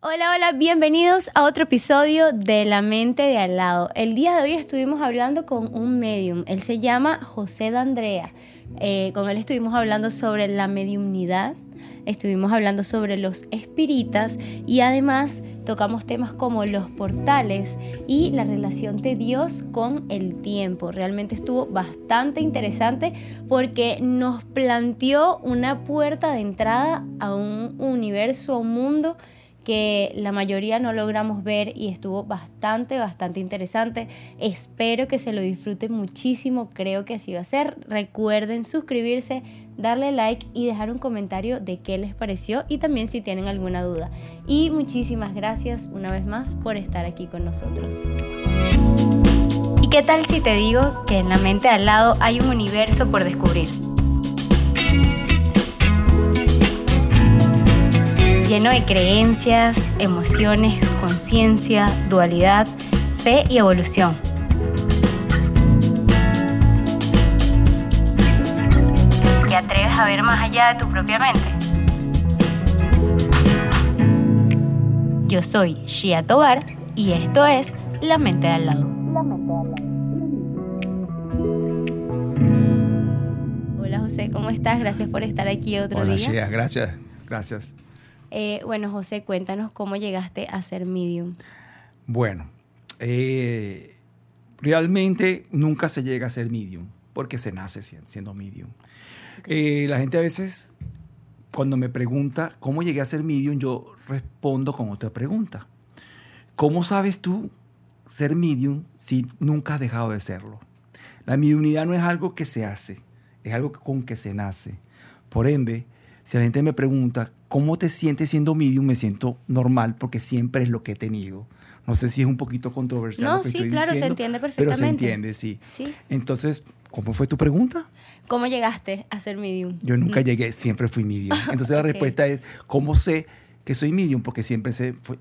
Hola, hola, bienvenidos a otro episodio de La mente de al lado. El día de hoy estuvimos hablando con un medium, él se llama José D'Andrea. Eh, con él estuvimos hablando sobre la mediumnidad, estuvimos hablando sobre los espíritas y además tocamos temas como los portales y la relación de Dios con el tiempo. Realmente estuvo bastante interesante porque nos planteó una puerta de entrada a un universo, a un mundo que la mayoría no logramos ver y estuvo bastante, bastante interesante. Espero que se lo disfruten muchísimo, creo que así va a ser. Recuerden suscribirse, darle like y dejar un comentario de qué les pareció y también si tienen alguna duda. Y muchísimas gracias una vez más por estar aquí con nosotros. ¿Y qué tal si te digo que en la mente al lado hay un universo por descubrir? Lleno de creencias, emociones, conciencia, dualidad, fe y evolución. ¿Te atreves a ver más allá de tu propia mente? Yo soy Shia Tobar y esto es La Mente de al lado. Hola José, ¿cómo estás? Gracias por estar aquí otro Hola, día. Shia, gracias, gracias. Eh, bueno, José, cuéntanos cómo llegaste a ser medium. Bueno, eh, realmente nunca se llega a ser medium, porque se nace siendo medium. Eh, la gente a veces, cuando me pregunta cómo llegué a ser medium, yo respondo con otra pregunta. ¿Cómo sabes tú ser medium si nunca has dejado de serlo? La mediunidad no es algo que se hace, es algo con que se nace. Por ende, si la gente me pregunta, ¿cómo te sientes siendo medium? Me siento normal porque siempre es lo que he tenido. No sé si es un poquito controversial. No, lo que sí, estoy claro, diciendo, se entiende perfectamente. Pero se entiende, sí. Sí. Entonces, ¿cómo fue tu pregunta? ¿Cómo llegaste a ser medium? Yo nunca llegué, siempre fui medium. Entonces la respuesta es, ¿cómo sé que soy medium? Porque siempre, sé, fue-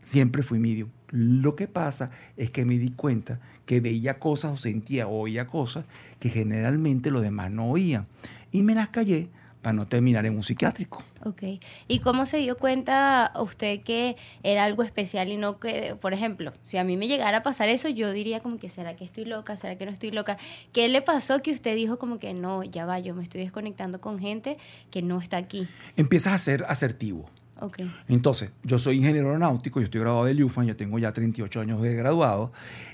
siempre fui medium. Lo que pasa es que me di cuenta que veía cosas o sentía o oía cosas que generalmente los demás no oían. Y me las callé para no terminar en un psiquiátrico. Ok. ¿Y cómo se dio cuenta usted que era algo especial y no que, por ejemplo, si a mí me llegara a pasar eso, yo diría como que, ¿será que estoy loca? ¿Será que no estoy loca? ¿Qué le pasó que usted dijo como que no, ya va, yo me estoy desconectando con gente que no está aquí? Empiezas a ser asertivo. Ok. Entonces, yo soy ingeniero aeronáutico, yo estoy graduado del UFAN, yo tengo ya 38 años de graduado,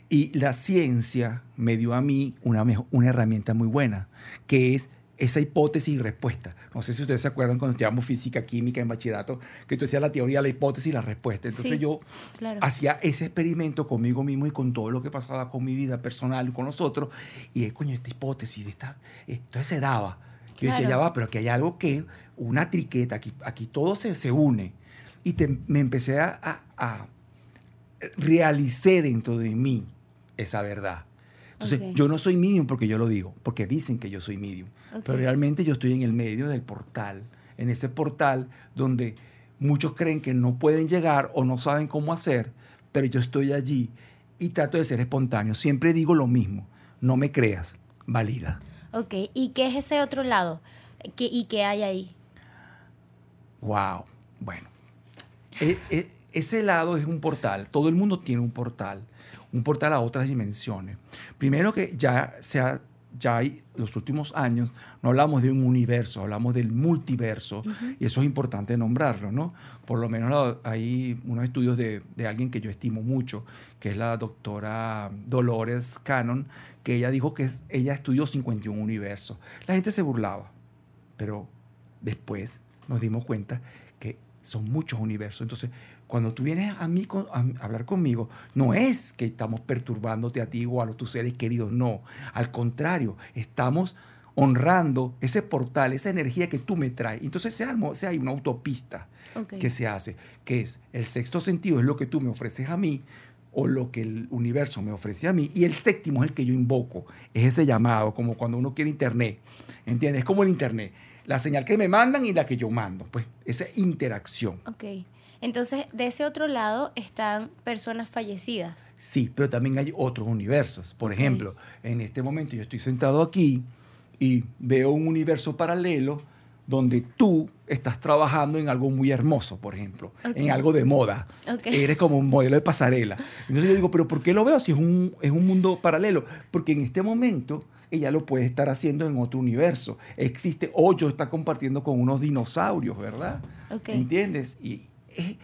y la ciencia me dio a mí una, una herramienta muy buena, que es esa hipótesis y respuesta. No sé si ustedes se acuerdan cuando estudiamos física, química en bachillerato, que tú decías la teoría, la hipótesis y la respuesta. Entonces Sí, yo claro. hacía ese experimento conmigo mismo y con todo lo que pasaba con mi vida personal y con nosotros, y coño, esta hipótesis, de esta, eh, entonces se daba. Yo decía, Claro. ya va, pero aquí hay algo que, una triqueta, aquí, aquí todo se, se une. Y te- me empecé a, a, a- realicé dentro de mí esa verdad. Entonces, yo no soy medium porque yo lo digo, porque dicen que yo soy medium. Pero realmente yo estoy en el medio del portal, en ese portal donde muchos creen que no pueden llegar o no saben cómo hacer, pero yo estoy allí y trato de ser espontáneo. Siempre digo lo mismo, no me creas, valida. Ok. ¿Y qué es ese otro lado? ¿Qué, ¿Y qué hay ahí? Wow. Bueno, E- e- ese lado es un portal. Todo el mundo tiene un portal. Un portal a otras dimensiones. Primero que ya se ha- ya hay los últimos años no hablamos de un universo, hablamos del multiverso y eso es importante nombrarlo, ¿no? Por lo menos la- hay unos estudios de, de alguien que yo estimo mucho, que es la doctora Dolores Cannon, que ella dijo que es- ella estudió 51 universos. La gente se burlaba, pero después nos dimos cuenta que son muchos universos. Entonces, cuando tú vienes a mí a, hablar conmigo, no es que estamos perturbándote a ti o a los tus seres queridos, no. Al contrario, estamos honrando ese portal, esa energía que tú me traes. Entonces se arma, se hay una autopista Ok. que se hace, que es el sexto sentido, es lo que tú me ofreces a mí o lo que el universo me ofrece a mí, y el séptimo es el que yo invoco, es ese llamado, como cuando uno quiere internet, ¿entiendes? Es como el internet, la señal que me mandan y la que yo mando, pues esa interacción. Ok. Entonces, de ese otro lado están personas fallecidas. Sí, pero también hay otros universos. Por ejemplo, en este momento yo estoy sentado aquí y veo un universo paralelo donde tú estás trabajando en algo muy hermoso, por ejemplo, en algo de moda. Eres como un modelo de pasarela. Entonces yo digo, pero ¿por qué lo veo si es un, es un mundo paralelo? Porque en este momento ella lo puede estar haciendo en otro universo. Existe, Hoyo está compartiendo con unos dinosaurios, ¿verdad? ¿Entiendes? Y es,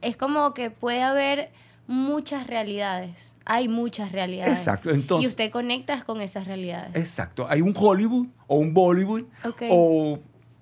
es como que puede haber muchas realidades. Hay muchas realidades. Exacto. Entonces, y usted conecta con esas realidades. Exacto. Hay un Hollywood o un Bollywood o,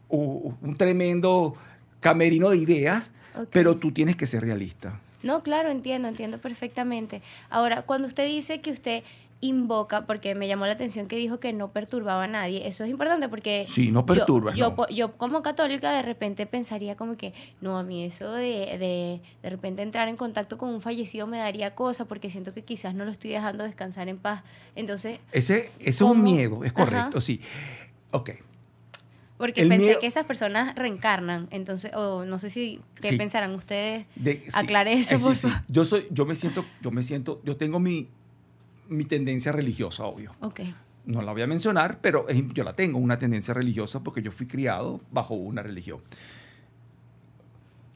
un tremendo camerino de ideas, pero tú tienes que ser realista. No, claro, entiendo, entiendo perfectamente. Ahora, cuando usted dice que usted invoca, porque me llamó la atención que dijo que no perturbaba a nadie. Eso es importante porque... Sí, no perturba. Yo, yo, como católica de repente pensaría como que, no, a mí eso de, de, de repente entrar en contacto con un fallecido me daría cosa porque siento que quizás no lo estoy dejando descansar en paz. Entonces... Ese, es un miedo, es correcto, sí. Ok. Porque pensé que esas personas reencarnan, entonces, o no sé si, ¿qué pensarán ustedes? De, Aclare eso, por favor. Yo soy, yo me siento, yo me siento, yo tengo mi, mi tendencia religiosa, obvio. Okay. No la voy a mencionar, pero yo la tengo, una tendencia religiosa, porque yo fui criado bajo una religión.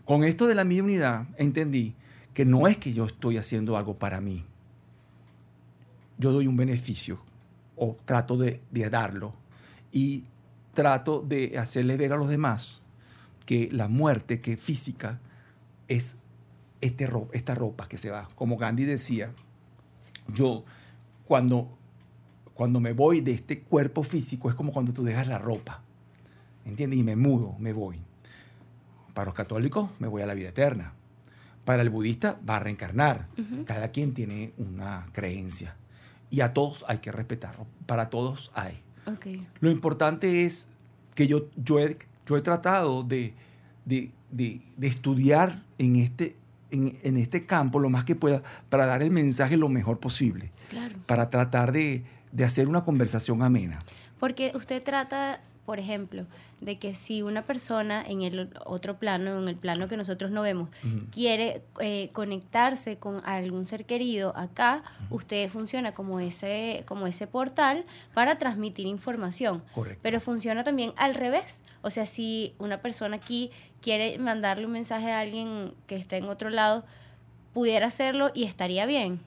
Con esto de la mi unidad, entendí que no es que yo estoy haciendo algo para mí. Yo doy un beneficio o trato de, darlo y trato de hacerle ver a los demás que la muerte, que física, es este esta ropa que se va. Como Gandhi decía, yo cuando, cuando me voy de este cuerpo físico es como cuando tú dejas la ropa, ¿entiendes? Y me mudo, me voy. Para los católicos me voy a la vida eterna. Para el budista va a reencarnar. Cada quien tiene una creencia. Y a todos hay que respetarlo. Para todos hay. Lo importante es que yo, yo, he, yo he tratado de, de, de, de estudiar en este, en, en, este campo lo más que pueda para dar el mensaje lo mejor posible. Para tratar de, de hacer una conversación amena. Porque usted trata por ejemplo, de que si una persona en el otro plano, en el plano que nosotros no vemos, quiere eh, conectarse con algún ser querido acá, usted funciona como ese, como ese portal para transmitir información. Correcto. Pero funciona también al revés. O sea, si una persona aquí quiere mandarle un mensaje a alguien que esté en otro lado, pudiera hacerlo y estaría bien.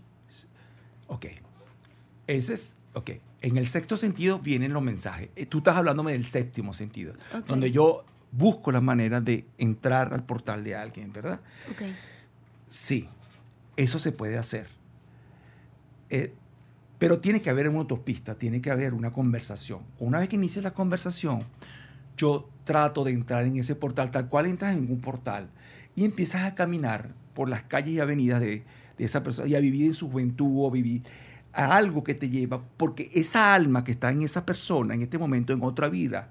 Ok. Ese es, ok en el sexto sentido vienen los mensajes. Eh, tú estás hablándome del séptimo sentido, donde yo busco la manera de entrar al portal de alguien, ¿verdad? Okay. Sí, eso se puede hacer. Eh, pero tiene que haber una autopista, tiene que haber una conversación. Una vez que inicies la conversación, yo trato de entrar en ese portal, tal cual entras en un portal, y empiezas a caminar por las calles y avenidas de, de esa persona, y a vivir en su juventud, o vivir a algo que te lleva, porque esa alma que está en esa persona en este momento, en otra vida,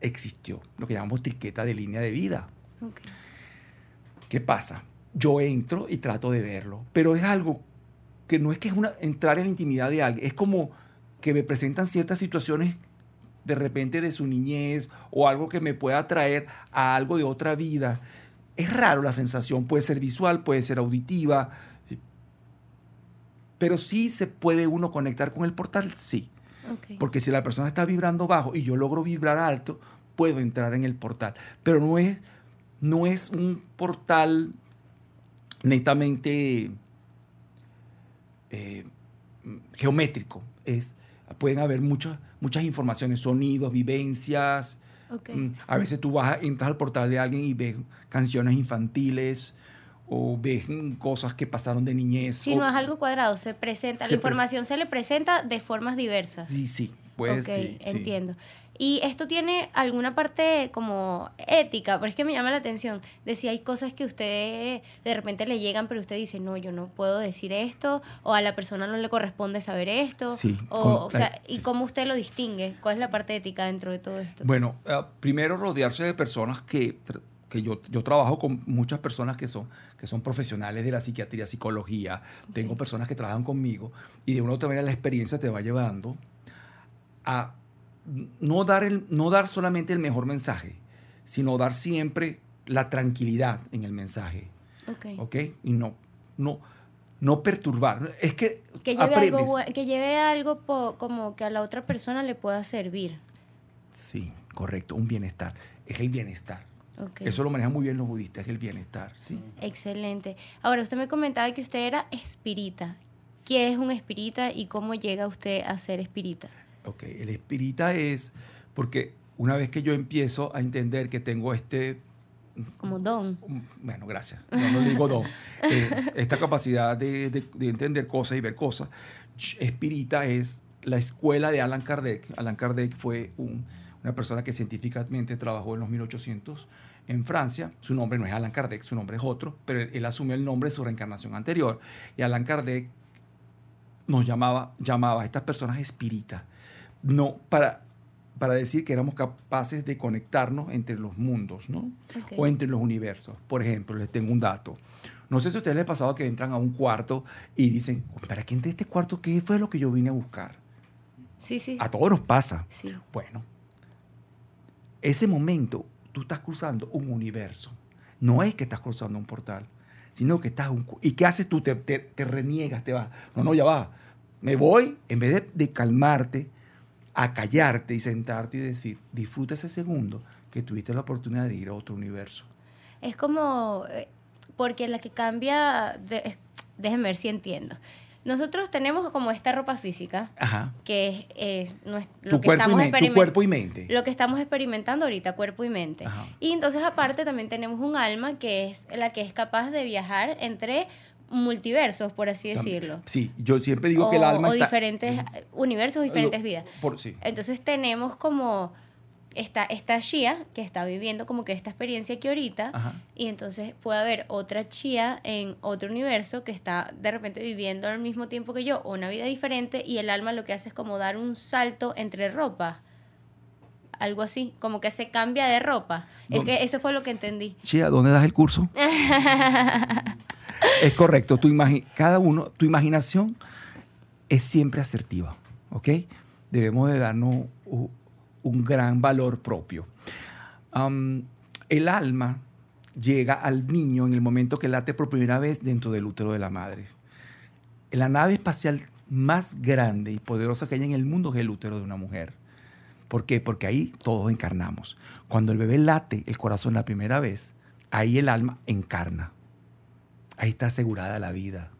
existió, lo que llamamos triqueta de línea de vida. ¿Qué pasa? Yo entro y trato de verlo, pero es algo que no es que es una, entrar en la intimidad de alguien, es como que me presentan ciertas situaciones de repente de su niñez o algo que me pueda traer a algo de otra vida. Es raro la sensación, puede ser visual, puede ser auditiva, pero sí se puede uno conectar con el portal, sí. Porque si la persona está vibrando bajo y yo logro vibrar alto, puedo entrar en el portal. Pero no es, no es un portal netamente eh, geométrico. Es, pueden haber muchas, muchas informaciones, sonidos, vivencias. Mm, a veces tú vas, entras al portal de alguien y ves canciones infantiles, o ven cosas que pasaron de niñez. Si no es algo cuadrado, se presenta, la información se le presenta de formas diversas. Sí, sí, pues sí. entiendo. Y esto tiene alguna parte como ética, pero es que me llama la atención de si hay cosas que usted de repente le llegan, pero usted dice, no, yo no puedo decir esto, o a la persona no le corresponde saber esto. Sí. O, o sea, ¿y cómo usted lo distingue? ¿Cuál es la parte ética dentro de todo esto? Bueno, ah, primero rodearse de personas que que yo, yo trabajo con muchas personas que son, que son profesionales de la psiquiatría, psicología, tengo personas que trabajan conmigo y de una u otra manera la experiencia te va llevando a no dar, el, no dar solamente el mejor mensaje, sino dar siempre la tranquilidad en el mensaje. Ok. ¿Ok? Y no, no, no perturbar. Es que, que lleve algo, que lleve algo como que a la otra persona le pueda servir. Sí. Correcto, un bienestar. Es el bienestar. Ok. Eso lo manejan muy bien los budistas, el bienestar. ¿sí? Excelente. Ahora, usted me comentaba que usted era espírita. ¿Qué es un espírita y cómo llega usted a ser espírita? Ok, el espírita es porque una vez que yo empiezo a entender que tengo este Como don. Bueno, gracias. No, no le digo don. Eh, esta capacidad de, de- de entender cosas y ver cosas. Espírita es la escuela de Alan Kardec. Alan Kardec fue un- una persona que científicamente trabajó en los 1800 en Francia. Su nombre no es Alan Kardec, su nombre es otro, pero él, él asumió el nombre de su reencarnación anterior. Y Alan Kardec nos llamaba, llamaba a estas personas espíritas. No, para, para decir que éramos capaces de conectarnos entre los mundos, ¿no? O entre los universos. Por ejemplo, les tengo un dato. No sé si a ustedes les ha pasado que entran a un cuarto y dicen, ¿para qué entré a este cuarto? ¿Qué fue lo que yo vine a buscar? Sí, sí. A todos nos pasa. Sí. Bueno, ese momento tú estás cruzando un universo. No es que estás cruzando un portal, sino que estás... Un, ¿Y qué haces tú? Te, te- reniegas, te vas. No, no, ya va. Me voy, en vez de, calmarte, a callarte y sentarte y decir, disfruta ese segundo que tuviste la oportunidad de ir a otro universo. Es como, eh, porque la que cambia, de- déjenme ver si entiendo. Nosotros tenemos como esta ropa física, Ajá. que es eh, lo Tu que cuerpo, y estamos mente, tu cuerpo y mente. lo que estamos experimentando ahorita, cuerpo y mente. Ajá. Y entonces aparte también tenemos un alma que es la que es capaz de viajar entre multiversos, por así decirlo. Sí, yo siempre digo o, que el alma o está... diferentes universos, diferentes Lo- vidas. Por, sí. Entonces tenemos como esta, esta Shia que está viviendo como que esta experiencia aquí ahorita. Ajá. Y entonces puede haber otra Chia en otro universo que está de repente viviendo al mismo tiempo que yo, o una vida diferente, y el alma lo que hace es como dar un salto entre ropa. Algo así, como que se cambia de ropa. Es que eso fue lo que entendí. Chia, ¿dónde das el curso? es correcto. Tu cada uno, tu imaginación es siempre asertiva, ¿ok? Debemos de darnos un gran valor propio. El alma llega al niño en el momento que late por primera vez dentro del útero de la madre. La nave espacial más grande y poderosa que hay en el mundo es el útero de una mujer. ¿Por qué? Porque ahí todos encarnamos. Cuando el bebé late el corazón la primera vez, ahí el alma encarna. Ahí está asegurada la vida.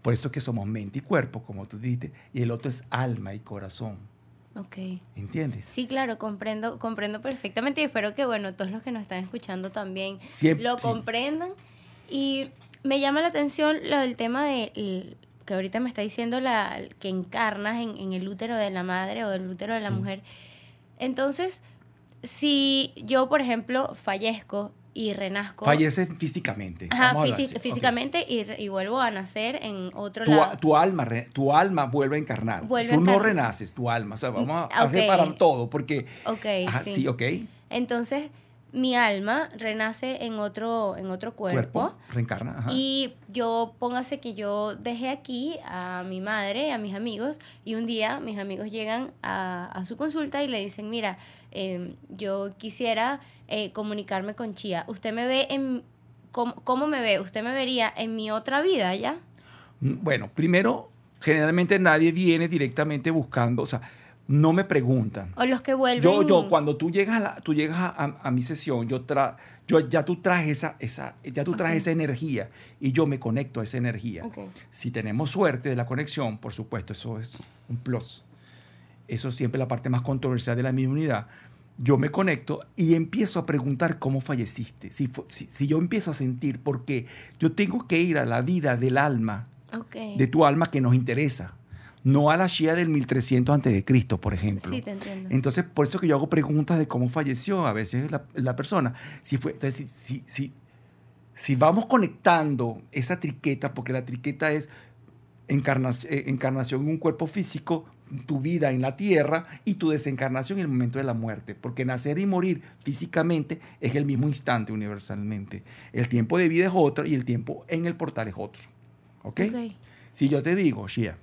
Por eso es que somos mente y cuerpo, como tú dijiste, y el otro es alma y corazón. Ok. ¿Entiendes? Sí, claro, comprendo, comprendo perfectamente y espero que, bueno, todos los que nos están escuchando también Siempre- lo comprendan. Y me llama la atención lo del tema de que ahorita me está diciendo la que encarnas en, en el útero de la madre o el útero de la Sí. mujer. Entonces, si yo, por ejemplo, fallezco y renazco Fallece físicamente. Ajá, a físicamente y, y vuelvo a nacer en otro Tu, lado. tu alma, tu alma vuelve a encarnar. Vuelve a Tú no encarnar. renaces, tu alma. O sea, vamos a, Ah, a separar todo porque... Ok, Ajá, sí. sí, ok. Entonces, mi alma renace en otro, en otro cuerpo. reencarna. Ajá. Y yo, póngase que yo dejé aquí a mi madre, a mis amigos, y un día mis amigos llegan a, a su consulta y le dicen, mira, eh, yo quisiera eh, comunicarme con Chía. ¿Usted me ve en... ¿cómo, cómo me ve? ¿Usted me vería en mi otra vida ya? Mm, Bueno, primero, generalmente nadie viene directamente buscando, o sea, no me preguntan. O los que vuelven... Yo, yo, cuando tú llegas a, la- tú llegas a, a- a mi sesión, yo, tra, yo ya tú traes esa, esa, ya tú traes esa energía y yo me conecto a esa energía. Si tenemos suerte de la conexión, por supuesto, eso es un plus. Eso es siempre la parte más controversial de la misma unidad. Yo me conecto y empiezo a preguntar cómo falleciste. Si, si, si yo empiezo a sentir, porque yo tengo que ir a la vida del alma, de tu alma que nos interesa, no a la Shia del 1300 antes de Cristo, por ejemplo. Sí, te entiendo. Entonces, por eso que yo hago preguntas de cómo falleció a veces la, la persona. Si fue, entonces, si, si, si, si vamos conectando esa triqueta, porque la triqueta es encarnación, encarnación en un cuerpo físico, tu vida en la tierra y tu desencarnación en el momento de la muerte. Porque nacer y morir físicamente es el mismo instante universalmente. El tiempo de vida es otro y el tiempo en el portal es otro. ¿Ok? Ok. Si yo te digo, Shia,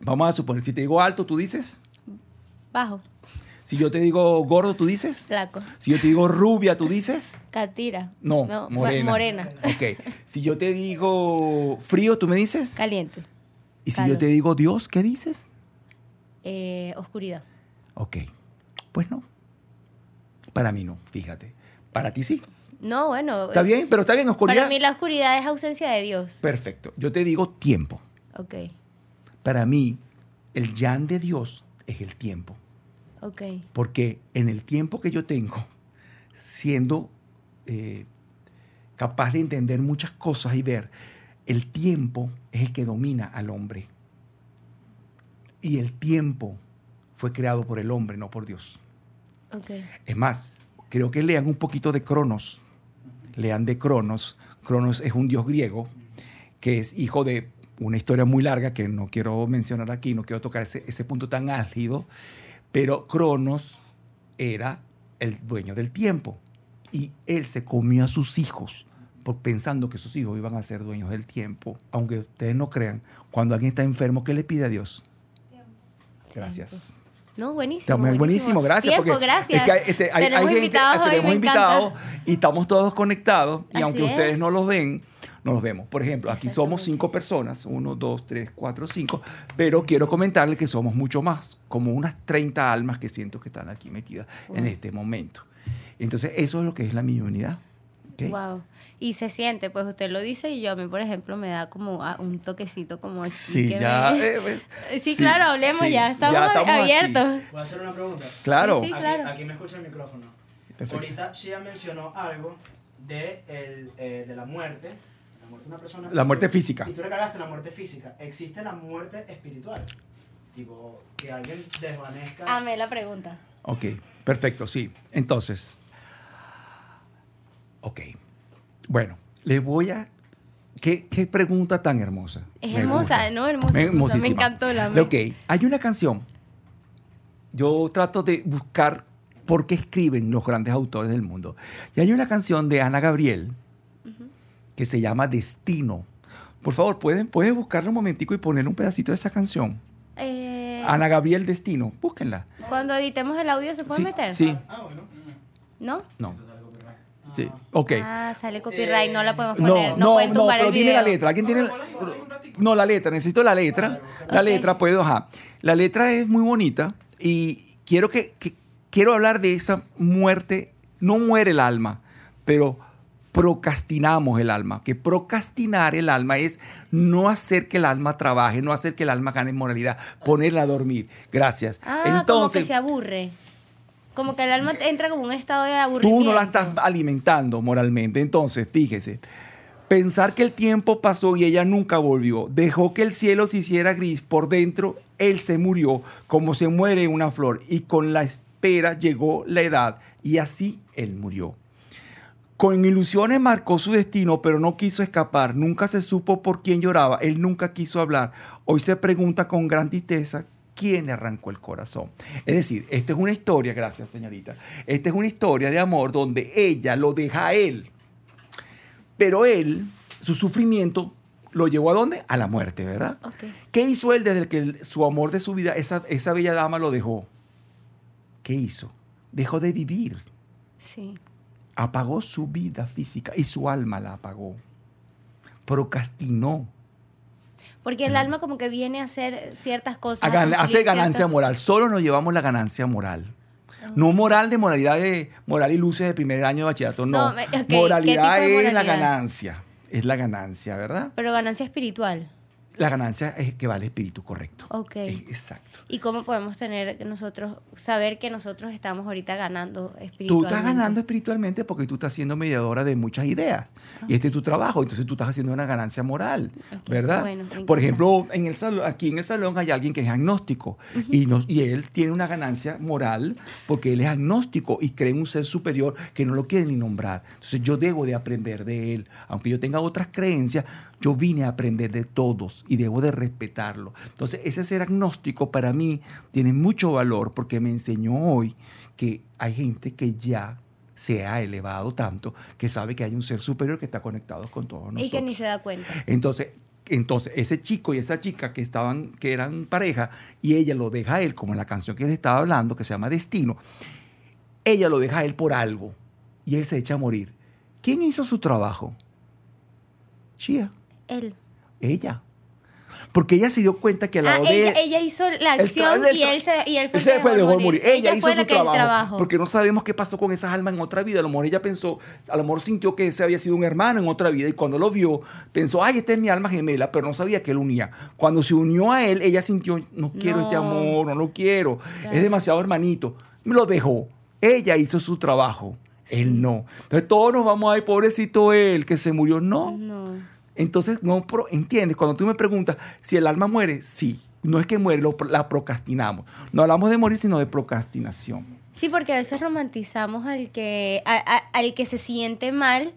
vamos a suponer, si te digo alto, tú dices. Bajo. Si yo te digo gordo, tú dices. Flaco. Si yo te digo rubia, tú dices. Catira. No, ma- morena. Morena. Ok. Si yo te digo frío, tú me dices. Caliente. Y si calor. yo te digo Dios, ¿qué dices? Eh, oscuridad. Ok. Pues no. Para mí no, fíjate. Para ti sí. No, bueno. Está bien, pero está bien, oscuridad. Para mí la oscuridad es ausencia de Dios. Perfecto. Yo te digo tiempo. Ok, Para mí, el yan de Dios es el tiempo. ok. Porque en el tiempo que yo tengo, siendo eh, capaz de entender muchas cosas y ver, el tiempo es el que domina al hombre. Y el tiempo fue creado por el hombre, no por Dios. Ok. Es más, creo que lean un poquito de Cronos. Lean de Cronos. Cronos es un dios griego que es hijo de una historia muy larga que no quiero mencionar aquí, no quiero tocar ese, ese punto tan álgido, pero Cronos era el dueño del tiempo y él se comió a sus hijos por pensando que sus hijos iban a ser dueños del tiempo. Aunque ustedes no crean, cuando alguien está enfermo, ¿qué le pide a Dios? Gracias. No, buenísimo. Muy buenísimo, gracias. Tiempo, porque gracias. Es que hay, este, hay- tenemos hay gente, invitados hoy, tenemos invitados y estamos todos conectados. Y Así aunque ustedes es. no los ven, no los vemos. Por ejemplo, aquí somos cinco personas, uno, dos, tres, cuatro, cinco, pero quiero comentarles que somos mucho más, como unas 30 almas que siento que están aquí metidas en Wow. este momento. Entonces, eso es lo que es la mediunidad. ¿ok? Wow. Y se siente, pues usted lo dice y yo a mí, por ejemplo, me da como ah, un toquecito como así. Sí, que ya. me- eh, pues, Sí, claro, hablemos, sí, ya estamos, así. abiertos. ¿Puedo hacer una pregunta? Claro. Sí, sí. aquí, claro. aquí me escucha el micrófono. Perfecto. Ahorita Shia mencionó algo de, el, eh, de la muerte. La muerte de una persona. La muerte física. Y tú recargaste la muerte física. ¿Existe la muerte espiritual? Tipo, que alguien desvanezca. Amé la pregunta. Ok, perfecto, sí. Entonces, ok. Bueno, les voy a... ¿Qué, qué pregunta tan hermosa? Es Me hermosa, gusta. ¿no? Hermosa. Me, hermosa. Me hermosísima. encantó la amé. Ok, hay una canción. Yo trato de buscar por qué escriben los grandes autores del mundo. Y hay una canción de Ana Gabriel que se llama Destino. Por favor, ¿pueden, ¿puedes buscarla un momentico y poner un pedacito de esa canción? Eh, Ana Gabriel Destino, búsquenla. Cuando editemos el audio, ¿se puede Sí, meter? sí, Ah, bueno. ¿No? no, sí, ok. Ah, sale copyright, no la podemos poner. No, No, no, pueden no, pero el dime video. la letra. ¿Alguien tiene? No, la letra. Necesito la letra. La letra puedo, ajá. La letra es muy bonita y quiero que, que- quiero hablar de esa muerte. No muere el alma, pero procrastinamos el alma. Que procrastinar el alma es no hacer que el alma trabaje, no hacer que el alma gane moralidad, ponerla a dormir. Gracias. Ah, como que Entonces, se aburre. Como que el alma entra como un estado de aburrimiento. Tú no la estás alimentando moralmente. Entonces, fíjese, pensar que el tiempo pasó y ella nunca volvió, dejó que el cielo se hiciera gris por dentro, él se murió como se muere una flor y con la espera llegó la edad y así él murió. Con ilusiones marcó su destino, pero no quiso escapar. Nunca se supo por quién lloraba. Él nunca quiso hablar. Hoy se pregunta con gran tristeza quién le arrancó el corazón. Es decir, esta es una historia, gracias señorita, esta es una historia de amor donde ella lo deja a él. Pero él, su sufrimiento, lo llevó a dónde? A la muerte, ¿verdad? ¿Qué hizo él desde que el- su amor de su vida, esa, esa bella dama lo dejó? ¿Qué hizo? Dejó de vivir Sí. Apagó su vida física y su alma la apagó. Procrastinó. Porque el alma como que viene a hacer ciertas cosas. Gan- hace ganancia ciertas- moral. Solo nos llevamos la ganancia moral. No moral de moralidad de moral y luces de primer año de bachillerato. No. No, me- ok, ¿qué moralidad de es la moralidad? ganancia. Es la ganancia, ¿verdad? Pero ganancia espiritual. La ganancia es que va al espíritu, correcto. Ok. Exacto. ¿Y cómo podemos tener nosotros, saber que nosotros estamos ahorita ganando Tú espiritualmente? estás ganando espiritualmente porque tú estás siendo mediadora de muchas ideas. Y este es tu trabajo. Entonces tú estás haciendo una ganancia moral, ¿verdad? bueno, Por ejemplo, en el salón, aquí en el salón hay alguien que es agnóstico. y, nos, y él tiene una ganancia moral porque él es agnóstico y cree en un ser superior que no lo quiere ni nombrar. Entonces yo debo de aprender de él. Aunque yo tenga otras creencias, yo vine a aprender de todos y debo de respetarlo. Entonces ese ser agnóstico para mí tiene mucho valor porque me enseñó hoy que hay gente que ya se ha elevado tanto que sabe que hay un ser superior que está conectado con todos nosotros. Y que ni se da cuenta. Entonces, entonces, ese chico y esa chica que estaban, que eran pareja, y ella lo deja a él, como en la canción que él estaba hablando, que se llama Destino, ella lo deja a él por algo, y él se echa a morir. ¿Quién hizo su trabajo? Shia, Él. ella. Porque ella se dio cuenta que al Ah, lado de ella, ella hizo la acción y él se, y él fue, él se el que fue, dejó dejó morir. Ella, hizo su trabajo, trabajo. Porque no sabemos qué pasó con esas almas en otra vida. A lo mejor ella pensó, a lo mejor sintió que ese había sido un hermano en otra vida y cuando lo vio, pensó, ay, esta es mi alma gemela, pero no sabía que él unía. Cuando se unió a él, ella sintió, no quiero este amor, no lo quiero, Claro. es demasiado hermanito. Me lo dejó. Ella hizo su trabajo, él no. Entonces todos nos vamos, ay, pobrecito él, que se murió. No, No. Entonces, no pro- entiendes, cuando tú me preguntas si el alma muere, sí. No es que muere, lo- la procrastinamos. No hablamos de morir, sino de procrastinación. Sí, porque a veces romantizamos al que, a- a- al que se siente mal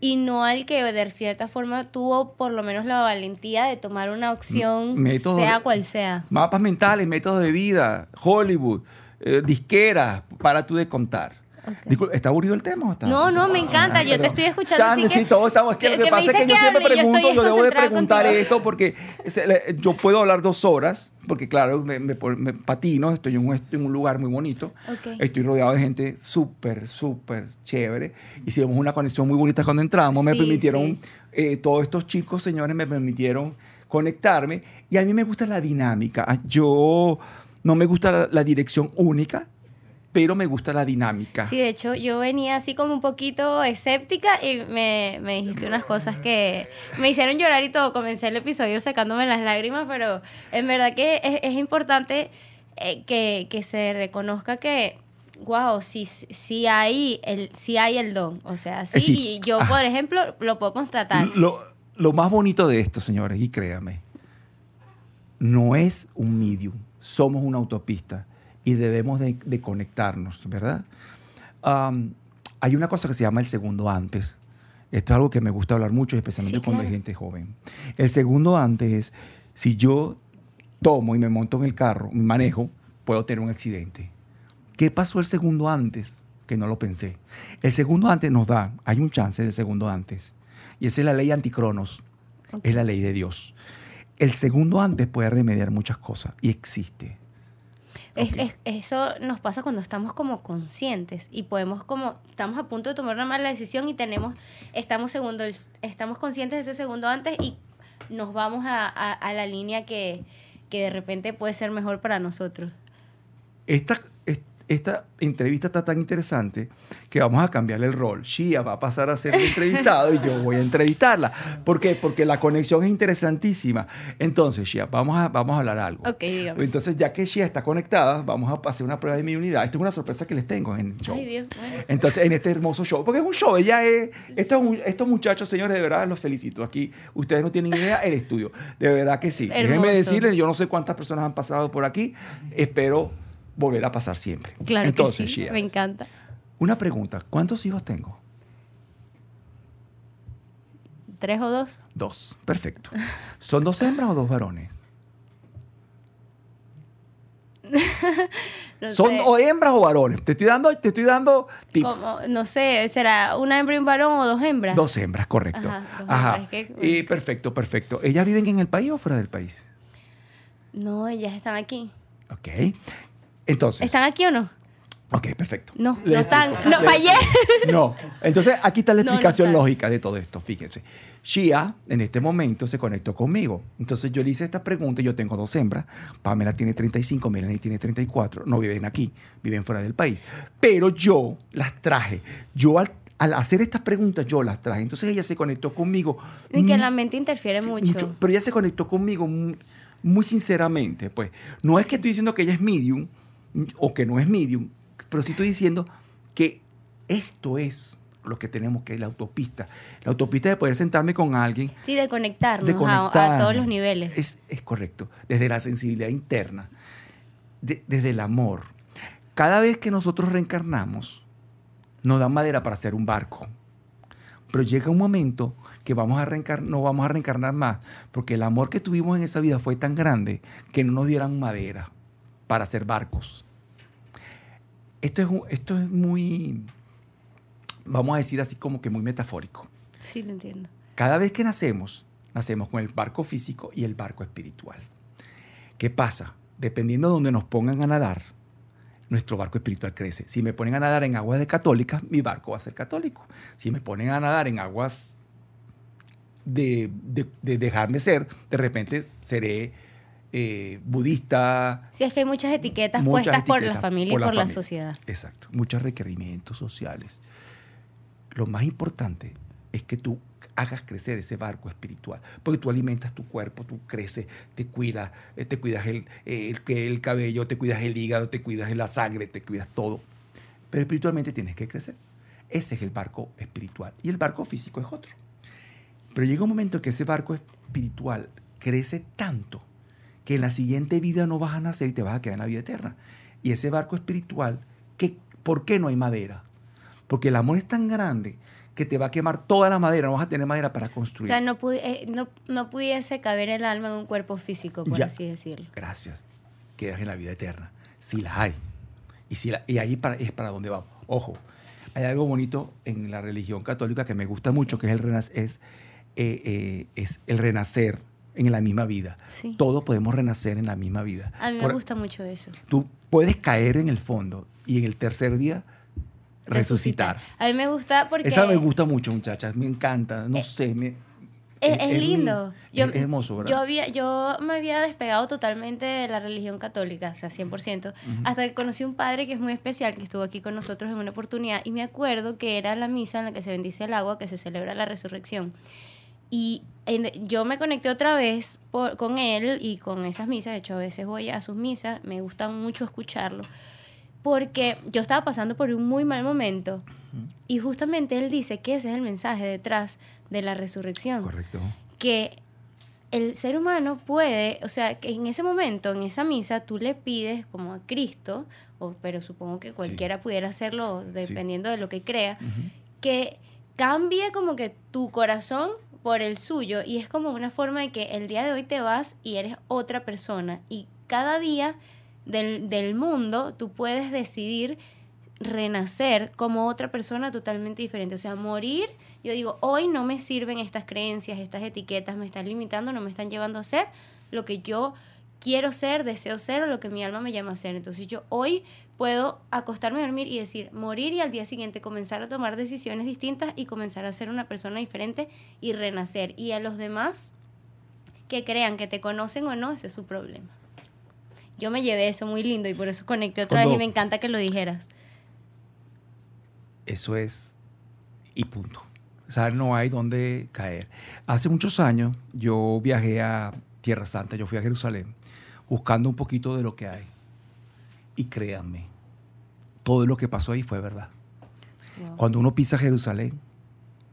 y no al que de cierta forma tuvo por lo menos la valentía de tomar una opción, sea cual sea. Mapas mentales, métodos de vida, Hollywood, eh, disqueras, para tú de contar. Disculpa, ¿Está aburrido el tema o está? No, no, me encanta, yo te Pero- estoy escuchando. así Chande, que- sí, todos estamos. Es que, lo que que me pasa es que yo que siempre hable yo pregunto, estoy yo debo de preguntar contigo. esto porque le- yo puedo hablar dos horas, porque claro, me, me me patino, estoy en, un, estoy en un lugar muy bonito, Ok. estoy rodeado de gente súper, súper chévere. Hicimos una conexión muy bonita cuando entramos, me Sí, permitieron, sí. eh, todos estos chicos, señores, me permitieron conectarme y a mí me gusta la dinámica. Ah, Yo no me gusta la, la dirección única, pero me gusta la dinámica. Sí, de hecho, yo venía así como un poquito escéptica y me, me dijiste unas cosas que me hicieron llorar y todo. Comencé el episodio secándome las lágrimas, pero en verdad que es, es importante eh, que, que se reconozca que, wow, sí, sí, hay el, sí hay el don. O sea, sí, Eh, sí. y yo, por ejemplo, lo puedo constatar. Lo, lo más bonito de esto, señores, y créame, no es un medium, somos una autopista y debemos de, de conectarnos, ¿verdad? Hay una cosa que se llama el segundo antes. Esto es algo que me gusta hablar mucho, especialmente Sí, cuando hay claro. gente joven. El segundo antes es, si yo tomo y me monto en el carro, me manejo, puedo tener un accidente. ¿Qué pasó el segundo antes? Que no lo pensé. El segundo antes nos da, hay un chance del segundo antes. Y esa es la ley anticronos. Es la ley de Dios. El segundo antes puede remediar muchas cosas y existe. Es- eso nos pasa cuando estamos como conscientes y podemos como estamos a punto de tomar una mala decisión y tenemos estamos segundo estamos conscientes de ese segundo antes y nos vamos a, a- a la línea que, que de repente puede ser mejor para nosotros. Esta, es- esta entrevista está tan interesante que vamos a cambiarle el rol. Shia va a pasar a ser el entrevistado y yo voy a entrevistarla. ¿Por qué? Porque la conexión es interesantísima. Entonces, Shia, vamos a, vamos a hablar algo. Entonces, ya que Shia está conectada, vamos a hacer una prueba de mi unidad. Esto es una sorpresa que les tengo en el show. Ay, Dios. bueno. Entonces, en este hermoso show, porque es un show, ella es, estos, estos muchachos, señores, de verdad los felicito. Aquí ustedes no tienen idea el estudio, de verdad que sí. Déjenme decirles, yo no sé cuántas personas han pasado por aquí, espero volver a pasar siempre. Claro Entonces, que sí, Shia, me encanta. una pregunta, ¿cuántos hijos tengo? ¿Tres o dos? Dos, perfecto. ¿Son dos hembras o dos varones? No ¿Son sé, o hembras o varones? Te estoy dando, te estoy dando tips. como- no sé, ¿será una hembra y un varón o dos hembras? Dos hembras, correcto. Ajá, Ajá. hembras, es que- Y perfecto, perfecto. ¿Ellas viven en el país o fuera del país? No, ellas están aquí. Ok. Entonces. ¿Están aquí o no? Ok, perfecto. No, Le no están. No, fallé. No. Entonces, aquí está la No, no explicación están. lógica de todo esto. Fíjense. Shia, en este momento, se conectó conmigo. Entonces, yo le hice esta pregunta. Yo tengo dos hembras. Pamela tiene 35, Melanie tiene 34. No viven aquí, viven fuera del país. Pero yo las traje. Yo, al, al hacer estas preguntas, yo las traje. Entonces, ella se conectó conmigo. Y que la mente interfiere Sí, mucho. Pero ella se conectó conmigo muy, muy sinceramente. Pues no es que estoy diciendo que ella es medium o que no es medium, pero sí estoy diciendo que esto es lo que tenemos que es la autopista. La autopista de poder sentarme con alguien. Sí, de conectarnos, De a- todos los niveles. Es, es correcto. Desde la sensibilidad interna, de- desde el amor. Cada vez que nosotros reencarnamos, nos dan madera para hacer un barco. Pero llega un momento que vamos a no vamos a reencarnar más, porque el amor que tuvimos en esa vida fue tan grande que no nos dieran madera para hacer barcos. Esto es, esto es muy, vamos a decir así como que muy metafórico. Sí, lo entiendo. Cada vez que nacemos, nacemos con el barco físico y el barco espiritual. ¿Qué pasa? Dependiendo de donde nos pongan a nadar, nuestro barco espiritual crece. Si me ponen a nadar en aguas de católicas, mi barco va a ser católico. Si me ponen a nadar en aguas de, de- de dejarme ser, de repente seré eh, budista. Sí, es que hay muchas etiquetas muchas puestas por la etiquetas familia y por la familia. sociedad. Exacto, muchos requerimientos sociales. Lo más importante es que tú hagas crecer ese barco espiritual, porque tú alimentas tu cuerpo, tú creces, te cuidas, eh, te cuidas el, el, el cabello, te cuidas el hígado, te cuidas la sangre, te cuidas todo. Pero espiritualmente tienes que crecer. Ese es el barco espiritual. Y el barco físico es otro. Pero llega un momento en que ese barco espiritual crece tanto que en la siguiente vida no vas a nacer y te vas a quedar en la vida eterna. Y ese barco espiritual, ¿qué, ¿por qué no hay madera? Porque el amor es tan grande que te va a quemar toda la madera, no vas a tener madera para O construir. sea, no, pudi- eh, no, no pudiese caber el alma en un cuerpo físico, por Ya. así decirlo. Gracias. Quedas en la vida eterna. Si la hay. Y, si la- y ahí para, es para donde vamos. Ojo, hay algo bonito en la religión católica que me gusta mucho, que es el, renac- es, eh, eh, es el renacer en la misma vida. Sí. Todos podemos renacer en la misma vida. A mí me Por- gusta mucho eso. Tú puedes caer en el fondo y en el tercer día resucitar. A mí me gusta porque... Esa me gusta mucho, muchachas. Me encanta. No sé. Me, Es, es mi- lindo. es, es hermoso, ¿verdad? Yo, había, yo me había despegado totalmente de la religión católica, o sea, 100%, hasta que conocí un padre que es muy especial, que estuvo aquí con nosotros en una oportunidad, y me acuerdo que era la misa en la que se bendice el agua, que se celebra la resurrección. Y en- yo me conecté otra vez por- con él y con esas misas, de hecho a veces voy a sus misas, me gusta mucho escucharlo, porque yo estaba pasando por un muy mal momento y justamente él dice que ese es el mensaje detrás de la resurrección Correcto. que el ser humano puede, o sea, que en ese momento, en esa misa, tú le pides como a Cristo, o, pero supongo que cualquiera pudiera hacerlo dependiendo de lo que crea, Ujú. que cambie como que tu corazón por el suyo y es como una forma de que el día de hoy te vas y eres otra persona y cada día del, del mundo tú puedes decidir renacer como otra persona totalmente diferente. O sea, morir, yo digo, hoy no me sirven estas creencias, estas etiquetas, me están limitando, no me están llevando a ser lo que yo quiero ser, deseo ser o lo que mi alma me llama a ser. Entonces yo hoy puedo acostarme a dormir y decir, morir y al día siguiente comenzar a tomar decisiones distintas y comenzar a ser una persona diferente y renacer. Y a los demás que crean que te conocen o no, ese es su problema. Yo me llevé eso muy lindo y por eso conecté otra vez y me encanta que lo dijeras. Eso es y punto. O sea, no hay donde caer. Hace muchos años yo viajé a Tierra Santa, yo fui a Jerusalén, buscando un poquito de lo que hay. Y créanme, todo lo que pasó ahí fue verdad. Wow. Cuando uno pisa Jerusalén,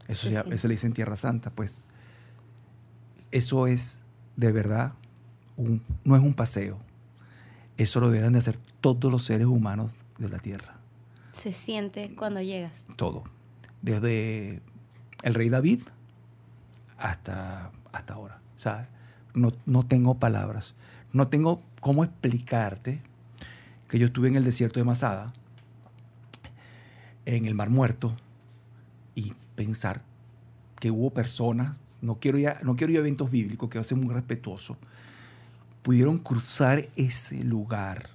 eso, Sí, ya- sí. eso le dicen Tierra Santa, pues eso es de verdad, un- no es un paseo. Eso lo deben de hacer todos los seres humanos de la Tierra. Se siente cuando llegas. todo. Desde el rey David hasta, hasta ahora. O sea, no, no tengo palabras. No tengo cómo explicarte que yo estuve en el desierto de Masada, en el Mar Muerto, y pensar que hubo personas, no quiero ir no quiero ir a eventos bíblicos, quiero ser muy respetuoso, pudieron cruzar ese lugar.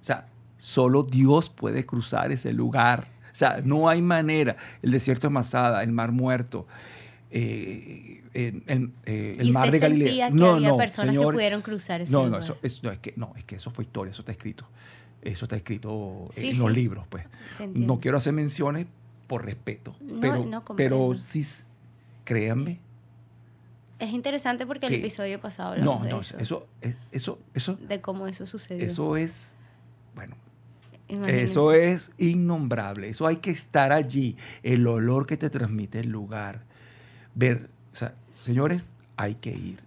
O sea, solo Dios puede cruzar ese lugar. O sea, no hay manera. El desierto de Masada, el Mar Muerto, eh, eh, el, eh, el ¿Y mar usted de Galilea. sentía que había personas que pudieron cruzar ese no? No, eso, eso- no, es que, no, es que eso fue historia, eso está escrito. Eso está escrito Sí, en los sí. libros, pues. Entiendo. No quiero hacer menciones por respeto, No, pero, no pero sí, créanme. Es interesante porque el que- episodio pasado hablamos No, de no, eso, eso, es- eso, eso, de cómo eso sucedió. eso es, bueno, Imagínense. Eso es innombrable. Eso hay que estar allí. El olor que te transmite el lugar. Ver, o sea, señores, hay que ir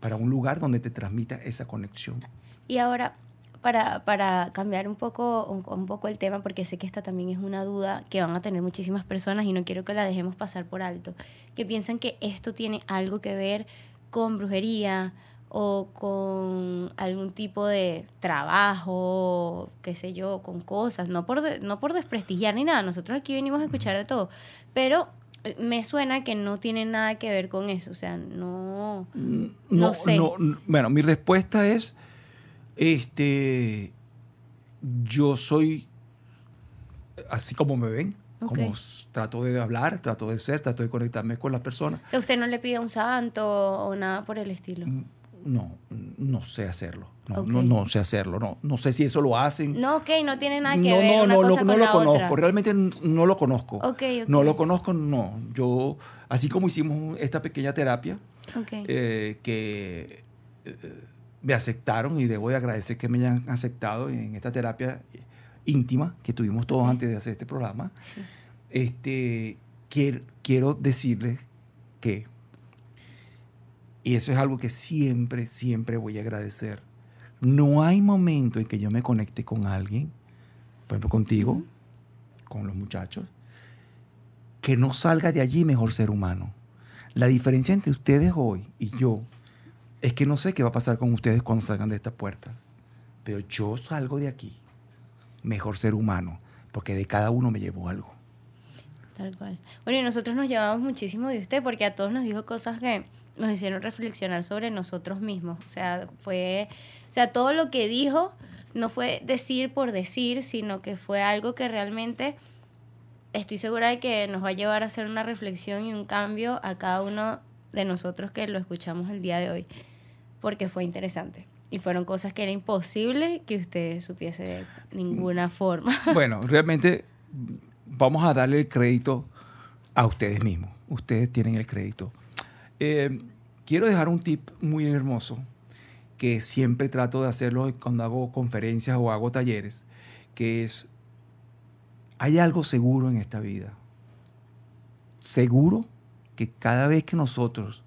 para un lugar donde te transmita esa conexión. Y ahora, para, para cambiar un poco, un, poco el tema, porque sé que esta también es una duda que van a tener muchísimas personas y no quiero que la dejemos pasar por alto, que piensan que esto tiene algo que ver con brujería o con algún tipo de trabajo, qué sé yo, con cosas, no por, de- no por desprestigiar ni nada, nosotros aquí venimos a escuchar de todo, pero me suena que no tiene nada que ver con eso, o sea, no... No, No sé. no, bueno, mi respuesta es, este, yo soy así como me ven. Como trato de hablar, trato de ser, trato de conectarme con las personas. O sea, usted no le pide un santo o nada por el estilo. No, no sé hacerlo. No, no, no sé hacerlo. No, no sé si eso lo hacen. No, ok, no tiene nada que no, ver no, una no, cosa con no lo conozco. Realmente no lo conozco. Ok, ok. No lo conozco, no. Yo, así como hicimos esta pequeña terapia, eh, que eh, me aceptaron y debo de agradecer que me hayan aceptado en esta terapia íntima que tuvimos todos antes de hacer este programa. Sí. Este, quiero, quiero decirles que, y eso es algo que siempre, siempre voy a agradecer, no hay momento en que yo me conecte con alguien, por ejemplo contigo, con los muchachos, que no salga de allí mejor ser humano. La diferencia entre ustedes hoy y yo es que no sé qué va a pasar con ustedes cuando salgan de esta puerta, pero yo salgo de aquí mejor ser humano, porque de cada uno me llevo algo. Tal cual. Bueno, y nosotros nos llevamos muchísimo de usted porque a todos nos dijo cosas que nos hicieron reflexionar sobre nosotros mismos. O sea, fue, o sea, todo lo que dijo no fue decir por decir, sino que fue algo que realmente estoy segura de que nos va a llevar a hacer una reflexión y un cambio a cada uno de nosotros que lo escuchamos el día de hoy, porque fue interesante. Y fueron cosas que era imposible que usted supiese de ninguna forma. Bueno, realmente vamos a darle el crédito a ustedes mismos. Ustedes tienen el crédito. Eh, quiero dejar un tip muy hermoso que siempre trato de hacerlo cuando hago conferencias o hago talleres, que es, hay algo seguro en esta vida. Seguro que cada vez que nosotros,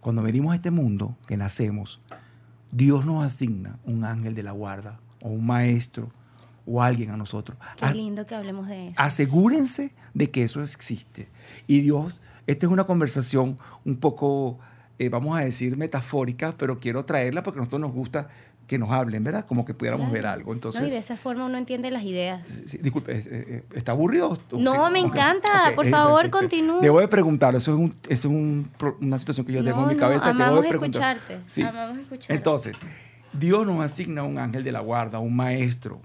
cuando venimos a este mundo, que nacemos, Dios nos asigna un ángel de la guarda o un maestro o alguien a nosotros. Qué A- lindo que hablemos de eso. asegúrense de que eso existe. Y Dios, esta es una conversación un poco, eh, vamos a decir, metafórica, pero quiero traerla porque a nosotros nos gusta que nos hablen, ¿verdad? Como que pudiéramos Claro. ver algo. Entonces, no, y de esa forma uno entiende las ideas. Sí, sí, disculpe, eh, eh, ¿está aburrido? No, Sí, me encanta. Por favor, perfecto. continúe. Debo de preguntar, eso es, un, eso es un pro- una situación que yo tengo no, en mi no, cabeza. debo amamos de preguntar. escucharte. Sí. Amamos escucharte. Entonces, Dios nos asigna un ángel de la guarda, un maestro,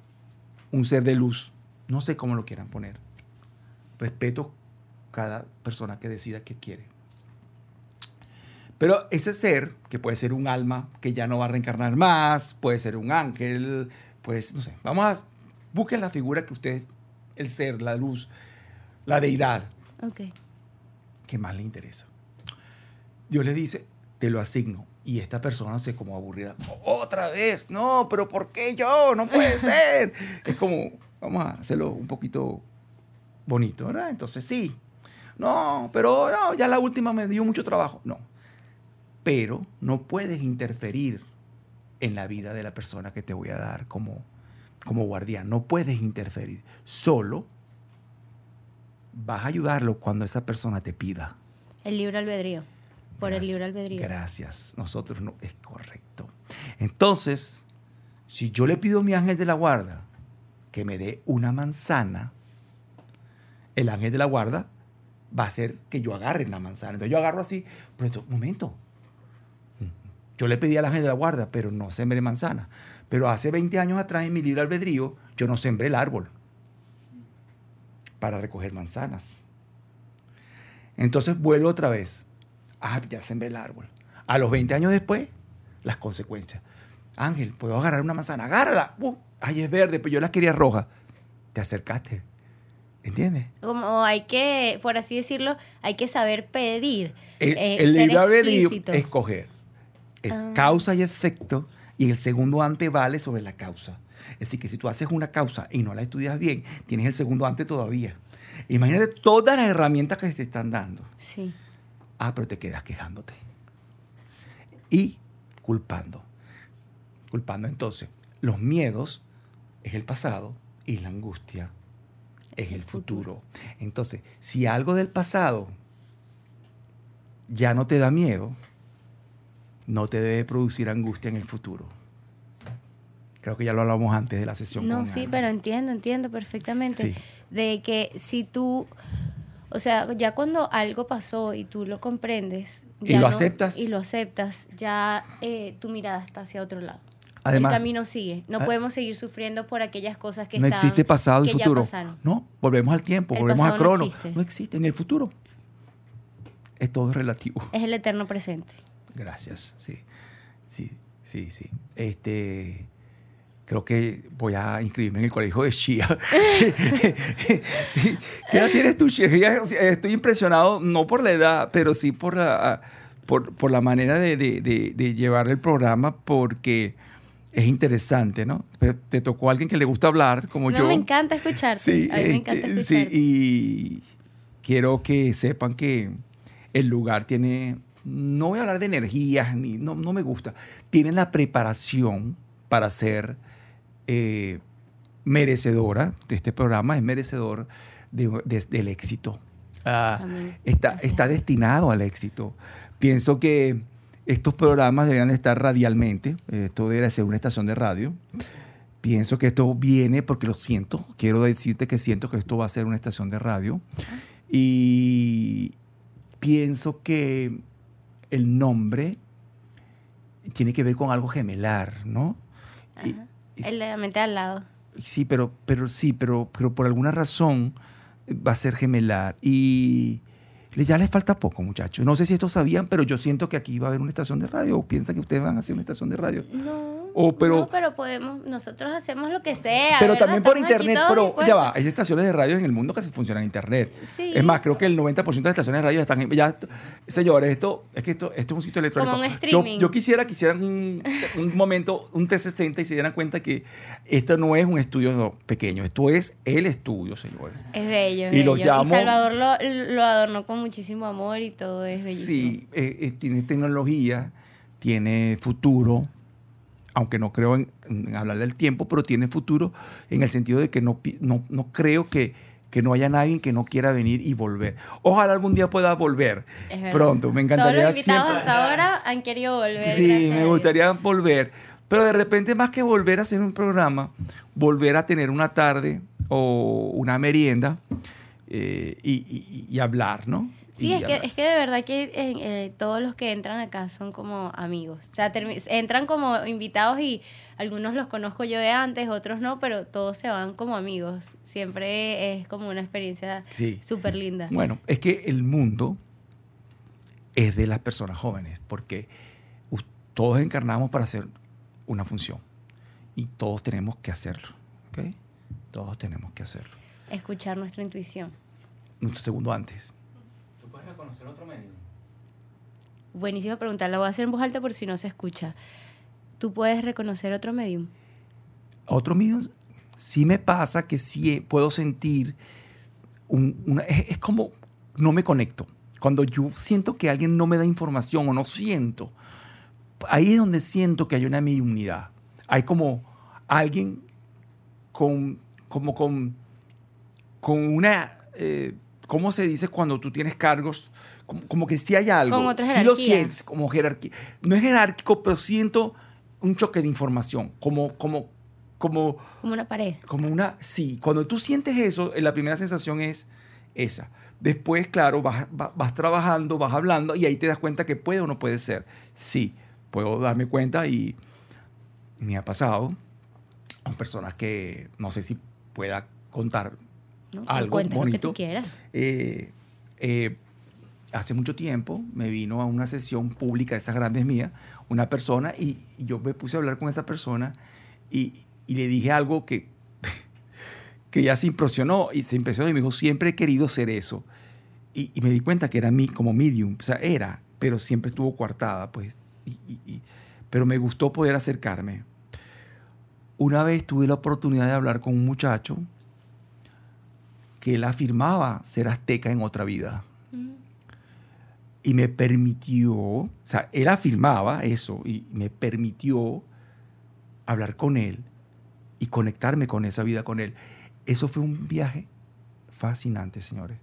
un ser de luz. No sé cómo lo quieran poner. Respeto cada persona que decida qué quiere. Pero ese ser, que puede ser un alma que ya no va a reencarnar más, puede ser un ángel, pues no sé. Vamos a. Busquen la figura que usted, el ser, la luz, la deidad, que más le interesa. Dios le dice, te lo asigno. Y esta persona se como aburrida. Otra vez, no, pero ¿por qué yo? No puede ser. es como, vamos a hacerlo un poquito bonito, ¿verdad? Entonces sí. No, pero no, ya la última me dio mucho trabajo. No. Pero no puedes interferir en la vida de la persona que te voy a dar como, como guardián. No puedes interferir. Solo vas a ayudarlo cuando esa persona te pida. El libre albedrío. Por el Gracias. libre albedrío. Gracias. Nosotros no. Es correcto. Entonces, si yo le pido a mi ángel de la guarda que me dé una manzana, el ángel de la guarda va a hacer que yo agarre la manzana. Entonces yo agarro así, pero esto, momento. Yo le pedí al ángel de la guarda, pero no sembré manzana. Pero hace 20 años atrás, en mi libre albedrío, yo no sembré el árbol para recoger manzanas. Entonces vuelvo otra vez. Ah, ya sembré el árbol. A los 20 años después, las consecuencias. Ángel, ¿puedo agarrar una manzana? Agárrala. Uh, ay, es verde, pero yo la quería roja. Te acercaste. ¿Entiendes? Como hay que, por así decirlo, hay que saber pedir. El, eh, el ser libre albedrío explícito. es coger. Es Ah. causa y efecto y el segundo ante vale sobre la causa. Es decir, que si tú haces una causa y no la estudias bien, tienes el segundo ante todavía. Imagínate todas las herramientas que te están dando. Sí. Ah, pero te quedas quejándote. Y culpando. Culpando entonces. Los miedos es el pasado y la angustia es el futuro. Entonces, si algo del pasado ya no te da miedo, no te debe producir angustia en el futuro. Creo que ya lo hablamos antes de la sesión. No, sí, Ana. pero entiendo, entiendo perfectamente. Sí. De que si tú, o sea, ya cuando algo pasó y tú lo comprendes Y lo no- aceptas. y lo aceptas, ya eh, tu mirada está hacia otro lado. Además- el camino sigue. No Ah. podemos seguir sufriendo por aquellas cosas que no están- existe pasado y futuro. No, volvemos al tiempo, El volvemos a pasado no crono. existe. No existe, ni el futuro. Es todo relativo. Es el eterno presente. Gracias, sí. Sí, sí, sí. Este. Creo que voy a inscribirme en el colegio de Shia. ¿Qué edad tienes tú, Shia? Estoy impresionado, no por la edad, pero sí por la, por, por la manera de, de- de- de llevar el programa, porque es interesante, ¿no? Te tocó a alguien que le gusta hablar, como No, yo. me encanta escucharte. Sí, a mí me encanta este, escucharte. sí, y quiero que sepan que el lugar tiene, no voy a hablar de energías, ni, no, no me gusta, tiene la preparación para ser eh, merecedora, de este programa es merecedor de- de- del éxito. Ah, está, está destinado al éxito. Pienso que estos programas deberían estar radialmente, esto debería ser una estación de radio. Pienso que esto viene porque lo siento. Quiero decirte que siento que esto va a ser una estación de radio. Y pienso que el nombre tiene que ver con algo gemelar, ¿no? Y- El de la mente al lado. Sí, pero, pero sí, pero, pero por alguna razón va a ser gemelar. Y ya les falta poco, muchachos. No sé si esto sabían, pero yo siento que aquí va a haber una estación de radio. ¿O piensan que ustedes van a hacer una estación de radio? No. O, pero- no, pero podemos, nosotros hacemos lo que sea. pero ¿verdad? también por Estamos internet, pero ya va, hay estaciones de radio en el mundo que se funcionan en internet. Sí. Es más, creo que el 90% de las estaciones de radio están en- ya señores, esto es que esto, esto es un sitio electrónico. Como un Yo, streaming. yo quisiera que hicieran un, un momento, un 360 y se dieran cuenta que esto no es un estudio no, pequeño, esto es el estudio, señores. Es bello. es Y lo bello. llamo- Salvador lo, lo adornó con muchísimo amor y todo es bellísimo. Sí, eh, eh, tiene tecnología, tiene futuro, aunque no creo en, en hablar del tiempo, pero tiene futuro en el sentido de que no, no, no creo que, que no haya nadie que no quiera venir y volver. Ojalá algún día pueda volver pronto, me Todos encantaría los invitados siempre. hasta ahora han querido volver. Sí, me gustaría volver. Pero de repente, más que volver a hacer un programa, volver a tener una tarde o una merienda eh, y, y- y hablar, ¿no? Sí, Y es que, es que de verdad que eh, eh, todos los que entran acá son como amigos. O sea, entran como invitados y algunos los conozco yo de antes, otros no, pero todos se van como amigos. Siempre es como una experiencia Sí. súper linda. Bueno, es que el mundo es de las personas jóvenes, porque todos encarnamos para hacer una función y todos tenemos que hacerlo, ¿ok? Todos tenemos que hacerlo. Escuchar nuestra intuición. Un segundo antes. ¿Tú puedes reconocer otro medio? Buenísima pregunta, la voy a hacer en voz alta por si no se escucha. ¿Tú puedes reconocer otro medium? Otro mío, sí me pasa que sí puedo sentir, un- una, es, es como no me conecto. Cuando yo siento que alguien no me da información o no siento, ahí es donde siento que hay una mediunidad. Hay como alguien con, como con, con una, eh, ¿cómo se dice cuando tú tienes cargos? Como, como que sí hay algo. Como otra sí lo sientes, como jerarquía. No es jerárquico, pero siento un choque de información, como, como, como, Como una pared. como una, sí, cuando tú sientes eso, eh, la primera sensación es esa. Después, claro, vas, va- vas trabajando, vas hablando y ahí te das cuenta que puede o no puede ser. Sí, puedo darme cuenta y me ha pasado con personas que no sé si pueda contar ¿no? algo lo que bonito. tú quieras. Eh, eh, hace mucho tiempo me vino a una sesión pública de esas grandes mías una persona y, yo me puse a hablar con esa persona y, y le dije algo que, que ya se impresionó y se impresionó y me dijo, siempre he querido ser eso. Y, y me di cuenta que era mí como medium, o sea, era, pero siempre estuvo coartada, pues. Y- pero me gustó poder acercarme. Una vez tuve la oportunidad de hablar con un muchacho que él afirmaba ser azteca en otra vida. Mm. Y me permitió, o sea, él afirmaba eso y me permitió hablar con él y conectarme con esa vida con él. Eso fue un viaje fascinante, señores.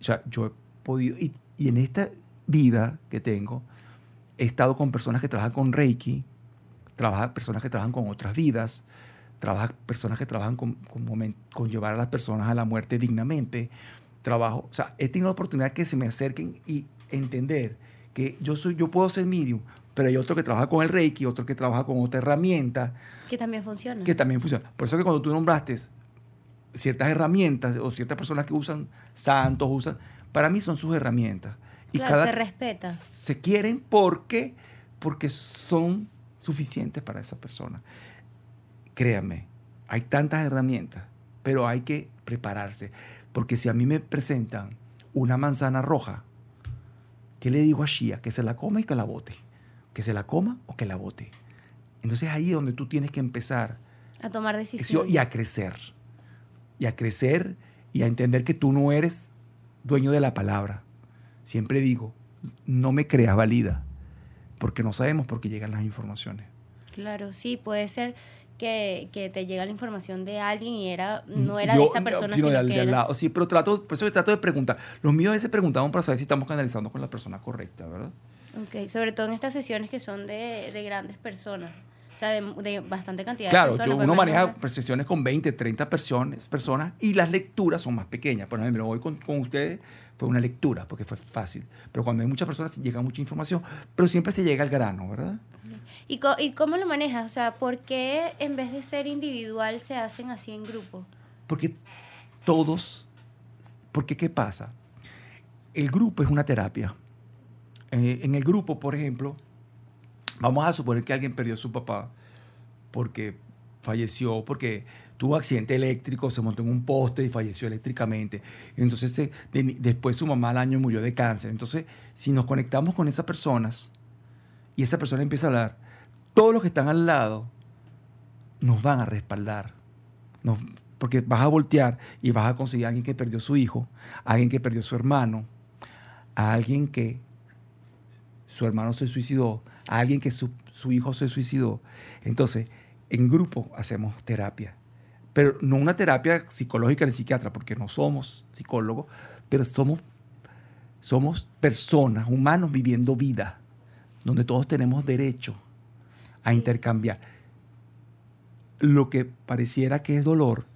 O sea, yo he podido, y, y en esta vida que tengo, he estado con personas que trabajan con Reiki, trabajan personas que trabajan con otras vidas, trabajan personas que trabajan con, con, con llevar a las personas a la muerte dignamente. Trabajo, o sea, he tenido la oportunidad que se me acerquen y entender que yo soy, yo puedo ser medium, pero hay otro que trabaja con el Reiki, otro que trabaja con otra herramienta Que también funciona. que también funciona. Por eso que cuando tú nombraste ciertas herramientas o ciertas personas que usan santos, usan, para mí son sus herramientas. Y Claro, cada se respeta. se quieren porque porque son suficientes para esa persona. Créanme, hay tantas herramientas, pero hay que prepararse, porque si a mí me presentan una manzana roja, ¿qué le digo a Shia? Que se la coma y que la bote. Que se la coma o que la bote. Entonces ahí es donde tú tienes que empezar A tomar decisiones. y a crecer. Y a crecer y a entender que tú no eres dueño de la palabra. Siempre digo, no me creas valida, porque no sabemos por qué llegan las informaciones. Claro, sí, puede ser que, que te llega la información de alguien y era no era Yo- de esa persona, sino sino de al- que de al era- lado. Sí, pero trato, por eso trato de preguntar. Los míos a veces preguntamos para saber si estamos canalizando con la persona correcta, ¿verdad? Ok, sobre todo en estas sesiones que son de, de grandes personas. O sea, de, de bastante cantidad Claro, de yo- personas. uno pues, maneja imagínate. sesiones con 20, 30 personas, personas y las lecturas son más pequeñas. Por ejemplo, hoy con, con ustedes fue una lectura porque fue fácil. Pero cuando hay muchas personas llega mucha información, pero siempre se llega al grano, ¿verdad? ¿Y, ¿Y cómo lo manejas? O sea, ¿por qué en vez de ser individual se hacen así en grupo? Porque todos, porque ¿qué pasa? El grupo es una terapia. En el grupo, por ejemplo, vamos a suponer que alguien perdió a su papá porque falleció, porque tuvo accidente eléctrico, se montó en un poste y falleció eléctricamente. Entonces, se- de- después su mamá al año murió de cáncer. Entonces, si nos conectamos con esas personas y esa persona empieza a hablar, todos los que están al lado nos van a respaldar. Porque vas a voltear y vas a conseguir a alguien que perdió su hijo, a alguien que perdió su hermano, a alguien que su hermano se suicidó, a alguien que su, su hijo se suicidó. Entonces, en grupo hacemos terapia. Pero no una terapia psicológica ni psiquiatra, porque no somos psicólogos, pero somos, somos personas, humanos viviendo vida, donde todos tenemos derecho a intercambiar lo que pareciera que es dolor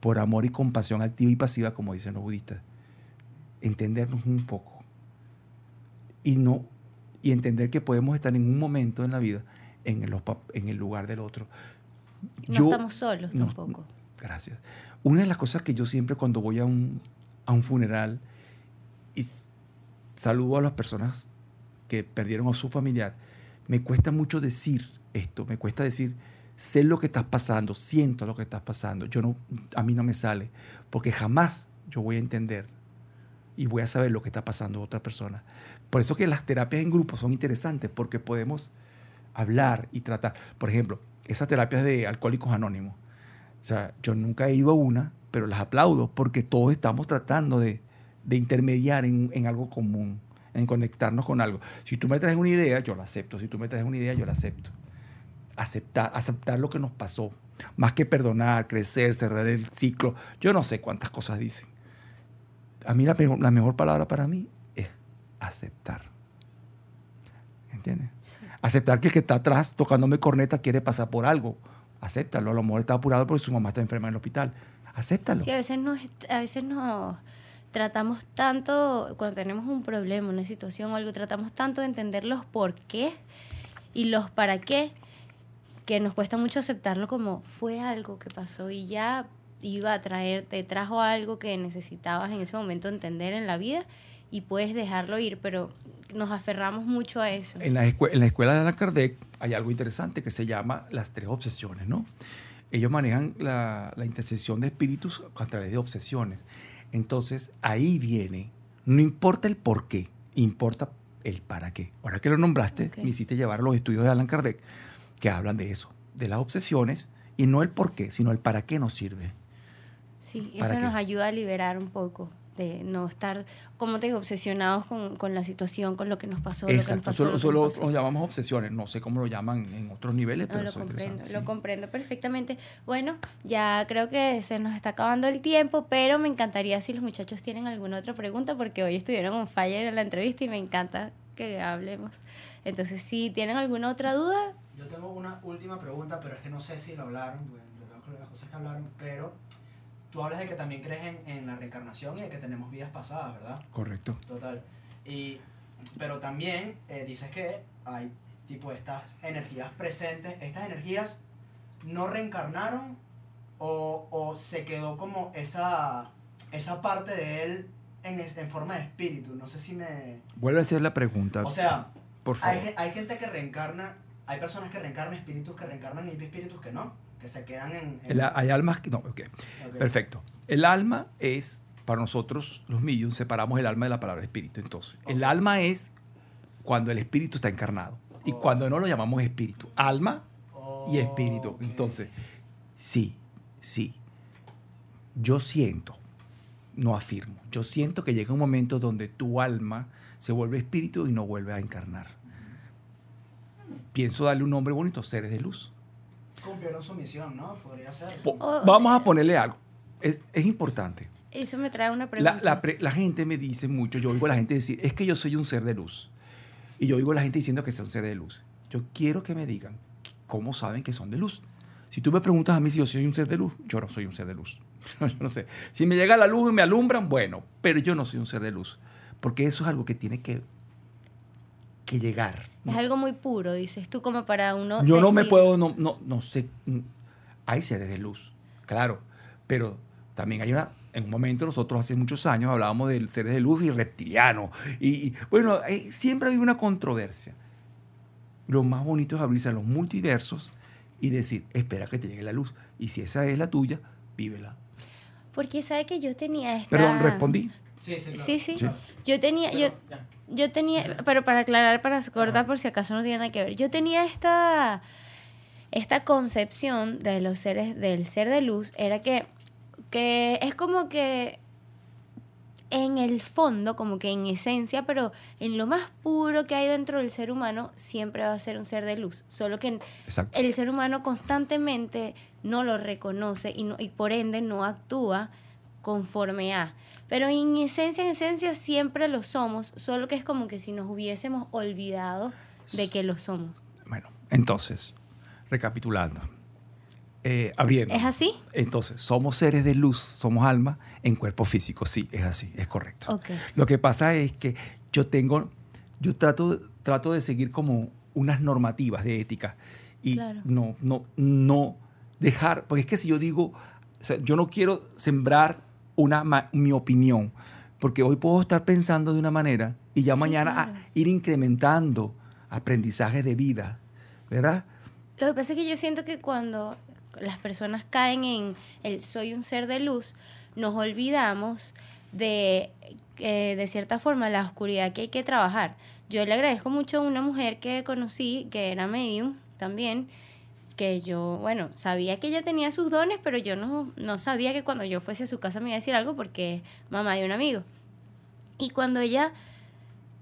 por amor y compasión activa y pasiva, como dicen los budistas. Entendernos un poco. Y no y entender que podemos estar en un momento en la vida en el, pap- en el lugar del otro. No Yo- estamos solos no, tampoco. Gracias. Una de las cosas que yo siempre cuando voy a un, a un funeral y saludo a las personas que perdieron a su familiar, me cuesta mucho decir esto, me cuesta decir, sé lo que estás pasando, siento lo que estás pasando. Yo no, a mí no me sale, porque jamás yo voy a entender y voy a saber lo que está pasando a otra persona. Por eso que las terapias en grupo son interesantes, porque podemos hablar y tratar. Por ejemplo, esas terapias de alcohólicos anónimos. O sea, yo nunca he ido a una, pero las aplaudo porque todos estamos tratando de, de intermediar en, en algo común, en conectarnos con algo. Si tú me traes una idea, yo la acepto. Si tú me traes una idea, yo la acepto. Aceptar, aceptar lo que nos pasó. Más que perdonar, crecer, cerrar el ciclo. Yo no sé cuántas cosas dicen. A mí la, mejor palabra para mí es aceptar. ¿Entiendes? Aceptar que el que está atrás tocándome corneta quiere pasar por algo. Acéptalo. A lo mejor está apurado porque su mamá está enferma en el hospital. Acéptalo. Sí, a veces nos, a veces nos tratamos tanto, cuando tenemos un problema, una situación o algo, tratamos tanto de entender los por qué y los para qué, que nos cuesta mucho aceptarlo como fue algo que pasó y ya iba a traer, te trajo algo que necesitabas en ese momento entender en la vida y puedes dejarlo ir, pero nos aferramos mucho a eso. En la, en la escuela de Allan Kardec hay algo interesante que se llama las tres obsesiones, ¿no? Ellos manejan la, la intersección de espíritus a través de obsesiones. Entonces, ahí viene, no importa el por qué, importa el para qué. Ahora que lo nombraste, me hiciste llevar a los estudios de Allan Kardec que hablan de eso, de las obsesiones, y no el por qué, sino el para qué nos sirve. Sí, ¿Para eso nos ayuda a liberar un poco, de no estar, como te digo, obsesionados con, con la situación, con lo que nos pasó. lo que nos Exacto, pasó, solo, lo que solo nos pasó. lo llamamos obsesiones, no sé cómo lo llaman en otros niveles, No, pero lo eso comprendo, lo sí. comprendo perfectamente. Bueno, ya creo que se nos está acabando el tiempo, pero me encantaría si los muchachos tienen alguna otra pregunta, porque hoy estuvieron on fire en la entrevista y me encanta que hablemos. Entonces, si tienen alguna otra duda, Yo tengo una última pregunta, pero es que no sé si lo hablaron, bueno, todas las cosas que hablaron, pero tú hablas de que también crees en, en la reencarnación y de que tenemos vidas pasadas, ¿verdad? Correcto. Total. Y pero también eh, dices que hay tipo estas energías presentes, estas energías no reencarnaron o, o se quedó como esa, esa parte de él en, en forma de espíritu. No sé si me... Vuelve a hacer la pregunta, O sea, por favor. hay, hay gente que reencarna, hay personas que reencarnan espíritus que reencarnan y espíritus que no, que se quedan en... hay almas que... No, ok. Ok. Perfecto. El alma es, para nosotros los mediums, separamos el alma de la palabra espíritu. Entonces, el alma es cuando el espíritu está encarnado. Y cuando no lo llamamos espíritu. Alma y espíritu. Entonces, sí, sí. Yo siento, no afirmo, yo siento que llega un momento donde tu alma se vuelve espíritu y no vuelve a encarnar. Pienso darle un nombre bonito, seres de luz. Cumplieron su misión, ¿no? Podría ser. Po- Oh, Vamos a eh. ponerle algo. Es, es importante. Eso me trae una La, pregunta. la pre- la gente me dice mucho, yo oigo a la gente decir, es que yo soy un ser de luz. Y yo oigo a la gente diciendo que soy un ser de luz. Yo quiero que me digan cómo saben que son de luz. Si tú me preguntas a mí si yo soy un ser de luz, yo no soy un ser de luz. yo no sé. Si me llega la luz y me alumbran, bueno, pero yo no soy un ser de luz. Porque eso es algo que tiene que, que llegar. Es algo muy puro, dices tú, como para uno. Yo no me puedo, no, no, no sé. mm, Hay seres de luz, claro, pero también hay una. En un momento nosotros hace muchos años hablábamos de seres de luz y reptilianos. Y, y, bueno, hay- siempre hay una controversia. Lo más bonito es abrirse a los multiversos y decir, espera que te llegue la luz. Y si esa es la tuya, vívela. Porque sabe que yo tenía esta. Perdón, respondí. Sí, sí, claro. Sí, sí. Sí. Yo tenía, yo, Pero, ya. yo tenía, pero para aclarar, para cortar por si acaso no tiene nada que ver. Yo tenía esta, esta concepción de los seres, del ser de luz, era que, que es como que en el fondo, como que en esencia, pero en lo más puro que hay dentro del ser humano, siempre va a ser un ser de luz. Solo que Exacto. el ser humano constantemente no lo reconoce y, no- y por ende no actúa conforme a. Pero en esencia, en esencia siempre lo somos, solo que es como que si nos hubiésemos olvidado de que lo somos. Bueno, entonces, recapitulando. Eh, abriendo. ¿Es así? Entonces, somos seres de luz, somos alma en cuerpo físico. Sí, es así, es correcto. Ok. Lo que pasa es que yo tengo, yo trato, trato de seguir como unas normativas de ética y Claro. no, no, no dejar, porque es que si yo digo, o sea, yo no quiero sembrar una, mi opinión, porque hoy puedo estar pensando de una manera y ya Sí, mañana a- ir incrementando aprendizaje de vida, ¿verdad? Lo que pasa es que yo siento que cuando las personas caen en el soy un ser de luz, nos olvidamos de, eh, de cierta forma, la oscuridad que hay que trabajar. Yo le agradezco mucho a una mujer que conocí, que era medium también, que yo, bueno, sabía que ella tenía sus dones, pero yo no, no sabía que cuando yo fuese a su casa me iba a decir algo porque es mamá de un amigo. Y cuando ella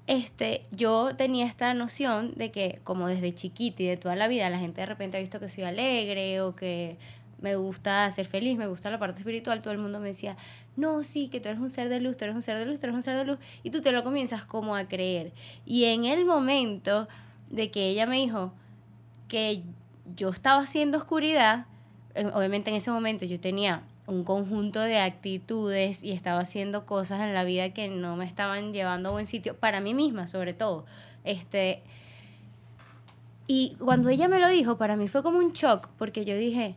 este, yo tenía esta noción de que como desde chiquita y de toda la vida la gente de repente ha visto que soy alegre o que me gusta ser feliz, me gusta la parte espiritual, todo el mundo me decía, no, sí, que tú eres un ser de luz, tú eres un ser de luz, tú eres un ser de luz, y tú te lo comienzas como a creer. Y en el momento de que ella me dijo que yo estaba haciendo oscuridad, obviamente en ese momento yo tenía un conjunto de actitudes y estaba haciendo cosas en la vida que no me estaban llevando a buen sitio, para mí misma sobre todo. Este, y cuando ella me lo dijo, para mí fue como un shock, porque yo dije,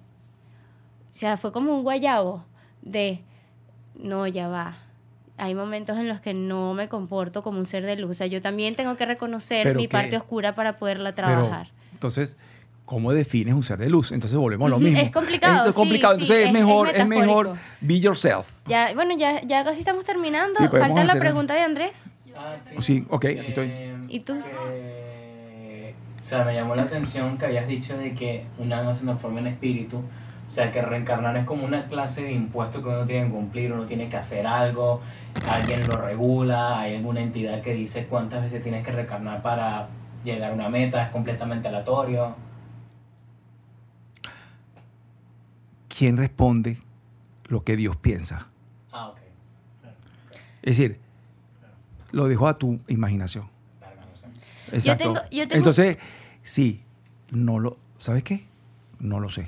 o sea, fue como un guayabo de, no, ya va. Hay momentos en los que no me comporto como un ser de luz. O sea, yo también tengo que reconocer mi que- parte oscura para poderla Pero, trabajar. entonces, ¿cómo defines un ser de luz? Entonces volvemos a lo mismo. es complicado, Es complicado. sí, Entonces sí, es, es- mejor, es es mejor be yourself. Ya, bueno, ya, ya casi estamos terminando. Sí, Falta la pregunta de Andrés. Ah, sí. Sí, ok, aquí estoy. Eh, ¿Y tú? que- o sea, me llamó la atención que habías dicho de que un alma se transforma en espíritu. O sea, que reencarnar es como una clase de impuesto que uno tiene que cumplir, uno tiene que hacer algo, alguien lo regula, hay alguna entidad que dice cuántas veces tienes que reencarnar para llegar a una meta, es completamente aleatorio. ¿Quién responde lo que Dios piensa? Ah, ok. Es decir, lo dejo a tu imaginación. Verga, no sé. Exacto. tengo- yo tengo- Entonces, sí, no lo. ¿Sabes qué? No lo sé.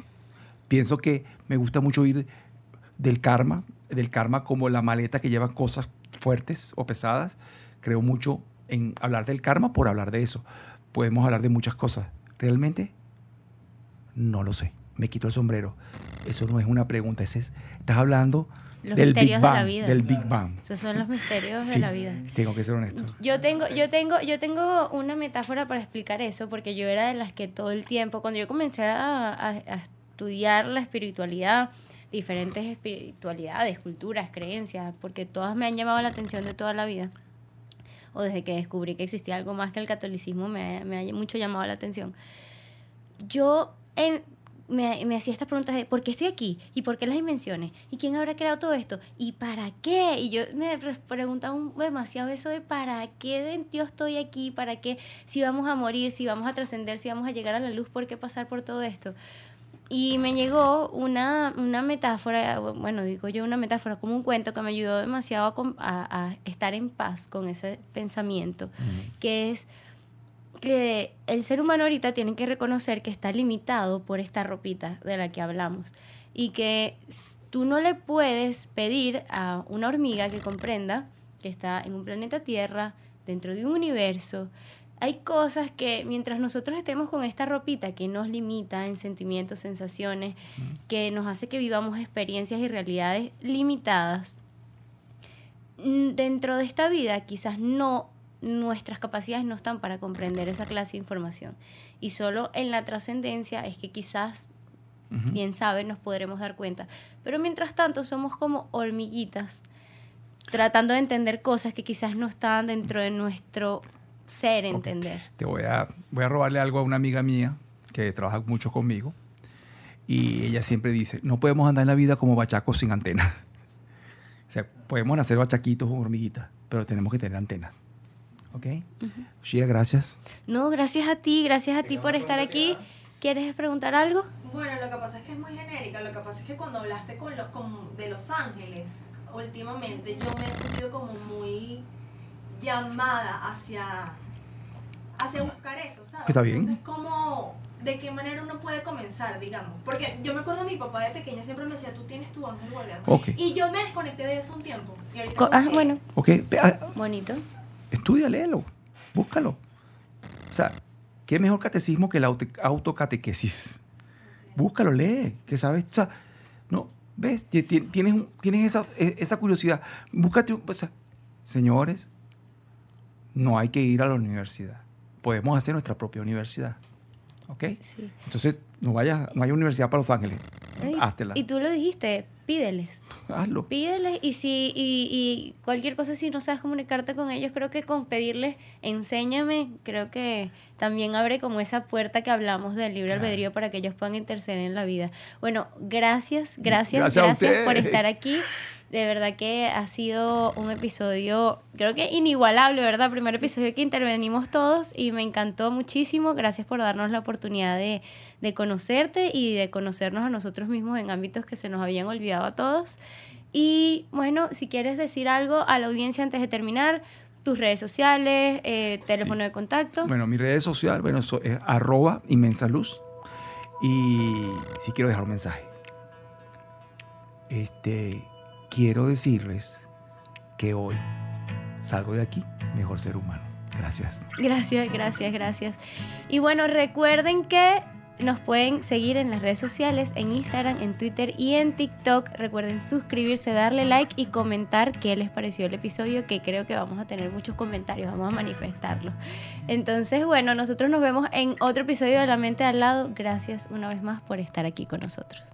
Pienso que me gusta mucho oír del karma, del karma como la maleta que lleva cosas fuertes o pesadas. Creo mucho en hablar del karma por hablar de eso. Podemos hablar de muchas cosas. Realmente, no lo sé. Me quito el sombrero. Eso no es una pregunta. ese es, estás hablando Los del Big misterios de la Bang. vida. Del Big Bang. Esos son los misterios de la vida. Tengo que ser honesto. Yo tengo, yo tengo, yo tengo una metáfora para explicar eso, porque yo era de las que todo el tiempo, cuando yo comencé a, a- a estudiar la espiritualidad, diferentes espiritualidades, culturas, creencias, porque todas me han llamado la atención de toda la vida, o desde que descubrí que existía algo más que el catolicismo, me, ha- me ha mucho llamado la atención. Yo en- me, me hacía estas preguntas de ¿por qué estoy aquí? ¿Y por qué las dimensiones? ¿Y quién habrá creado todo esto? ¿Y para qué? Y yo me pre- preguntaba un- demasiado eso de ¿para qué yo estoy aquí? ¿Para qué? Si vamos a morir, si vamos a trascender, si vamos a llegar a la luz, ¿por qué pasar por todo esto? Y me llegó una, una metáfora, bueno, digo yo una metáfora, como un cuento que me ayudó demasiado a com- a, a estar en paz con ese pensamiento, que es que el ser humano ahorita tiene que reconocer que está limitado por esta ropita de la que hablamos y que tú no le puedes pedir a una hormiga que comprenda que está en un planeta Tierra, dentro de un universo. Hay cosas que mientras nosotros estemos con esta ropita que nos limita en sentimientos, sensaciones, que nos hace que vivamos experiencias y realidades limitadas, mm, dentro de esta vida quizás no nuestras capacidades no están para comprender esa clase de información y solo en la trascendencia es que quizás Ujú. quién sabe nos podremos dar cuenta pero mientras tanto somos como hormiguitas tratando de entender cosas que quizás no están dentro de nuestro ser entender Te voy a, voy a robarle algo a una amiga mía que trabaja mucho conmigo. Y ella siempre dice, no podemos andar en la vida como bachacos sin antenas. O sea, podemos nacer bachaquitos o hormiguitas, pero tenemos que tener antenas. ¿Ok? Shia, gracias. no gracias a ti gracias a ti por estar aquí quieres preguntar algo Bueno, lo que pasa es que es muy genérica. Lo que pasa es que cuando hablaste con lo, con- de Los Ángeles, últimamente yo me he sentido como muy llamada hacia, hacia buscar eso, ¿sabes? Está bien. Entonces, como, ¿de qué manera uno puede comenzar, digamos? Porque yo me acuerdo mi papá de pequeña siempre me decía, tú tienes tu ángel guardián. Ok. Y yo me desconecté de eso un tiempo. Y ahorita Co- ah, bueno Ok, ah, bonito estudia, léelo, búscalo. O sea, ¿qué mejor catecismo que la auto- autocatequesis? Búscalo, lee, que sabes, o sea, no, ves, Ti- ti- tienes, tienes esa, e- esa curiosidad. Búscate, un- o sea, señores, no hay que ir a la universidad. Podemos hacer nuestra propia universidad. ¿Ok? sí Entonces, no vayas, no hay universidad para Los Ángeles. Ay, Háztela. y tú lo dijiste pídeles Hazlo. pídeles y si y, y cualquier cosa si no sabes comunicarte con ellos creo que con pedirles enséñame creo que también abre como esa puerta que hablamos del libre Claro. albedrío para que ellos puedan interceder en la vida. Bueno gracias gracias Gracias gracias, por estar aquí. De verdad que ha sido un episodio creo que inigualable verdad primer episodio que intervenimos todos y me encantó muchísimo. Gracias por darnos la oportunidad de de conocerte y de conocernos a nosotros mismos en ámbitos que se nos habían olvidado a todos. Y bueno, si quieres decir algo a la audiencia antes de terminar, tus redes sociales, eh, teléfono Sí. de contacto. Bueno, mi redes social, bueno, so- es arroba inmensa luz. Y si quiero dejar un mensaje. Este, quiero decirles que hoy salgo de aquí mejor ser humano. Gracias. Gracias, gracias, gracias. Y bueno, recuerden que nos pueden seguir en las redes sociales, en Instagram, en Twitter y en TikTok. Recuerden suscribirse, darle like y comentar qué les pareció el episodio, que creo que vamos a tener muchos comentarios, vamos a manifestarlos. Entonces, bueno, nosotros nos vemos en otro episodio de La Mente al lado. Gracias una vez más por estar aquí con nosotros.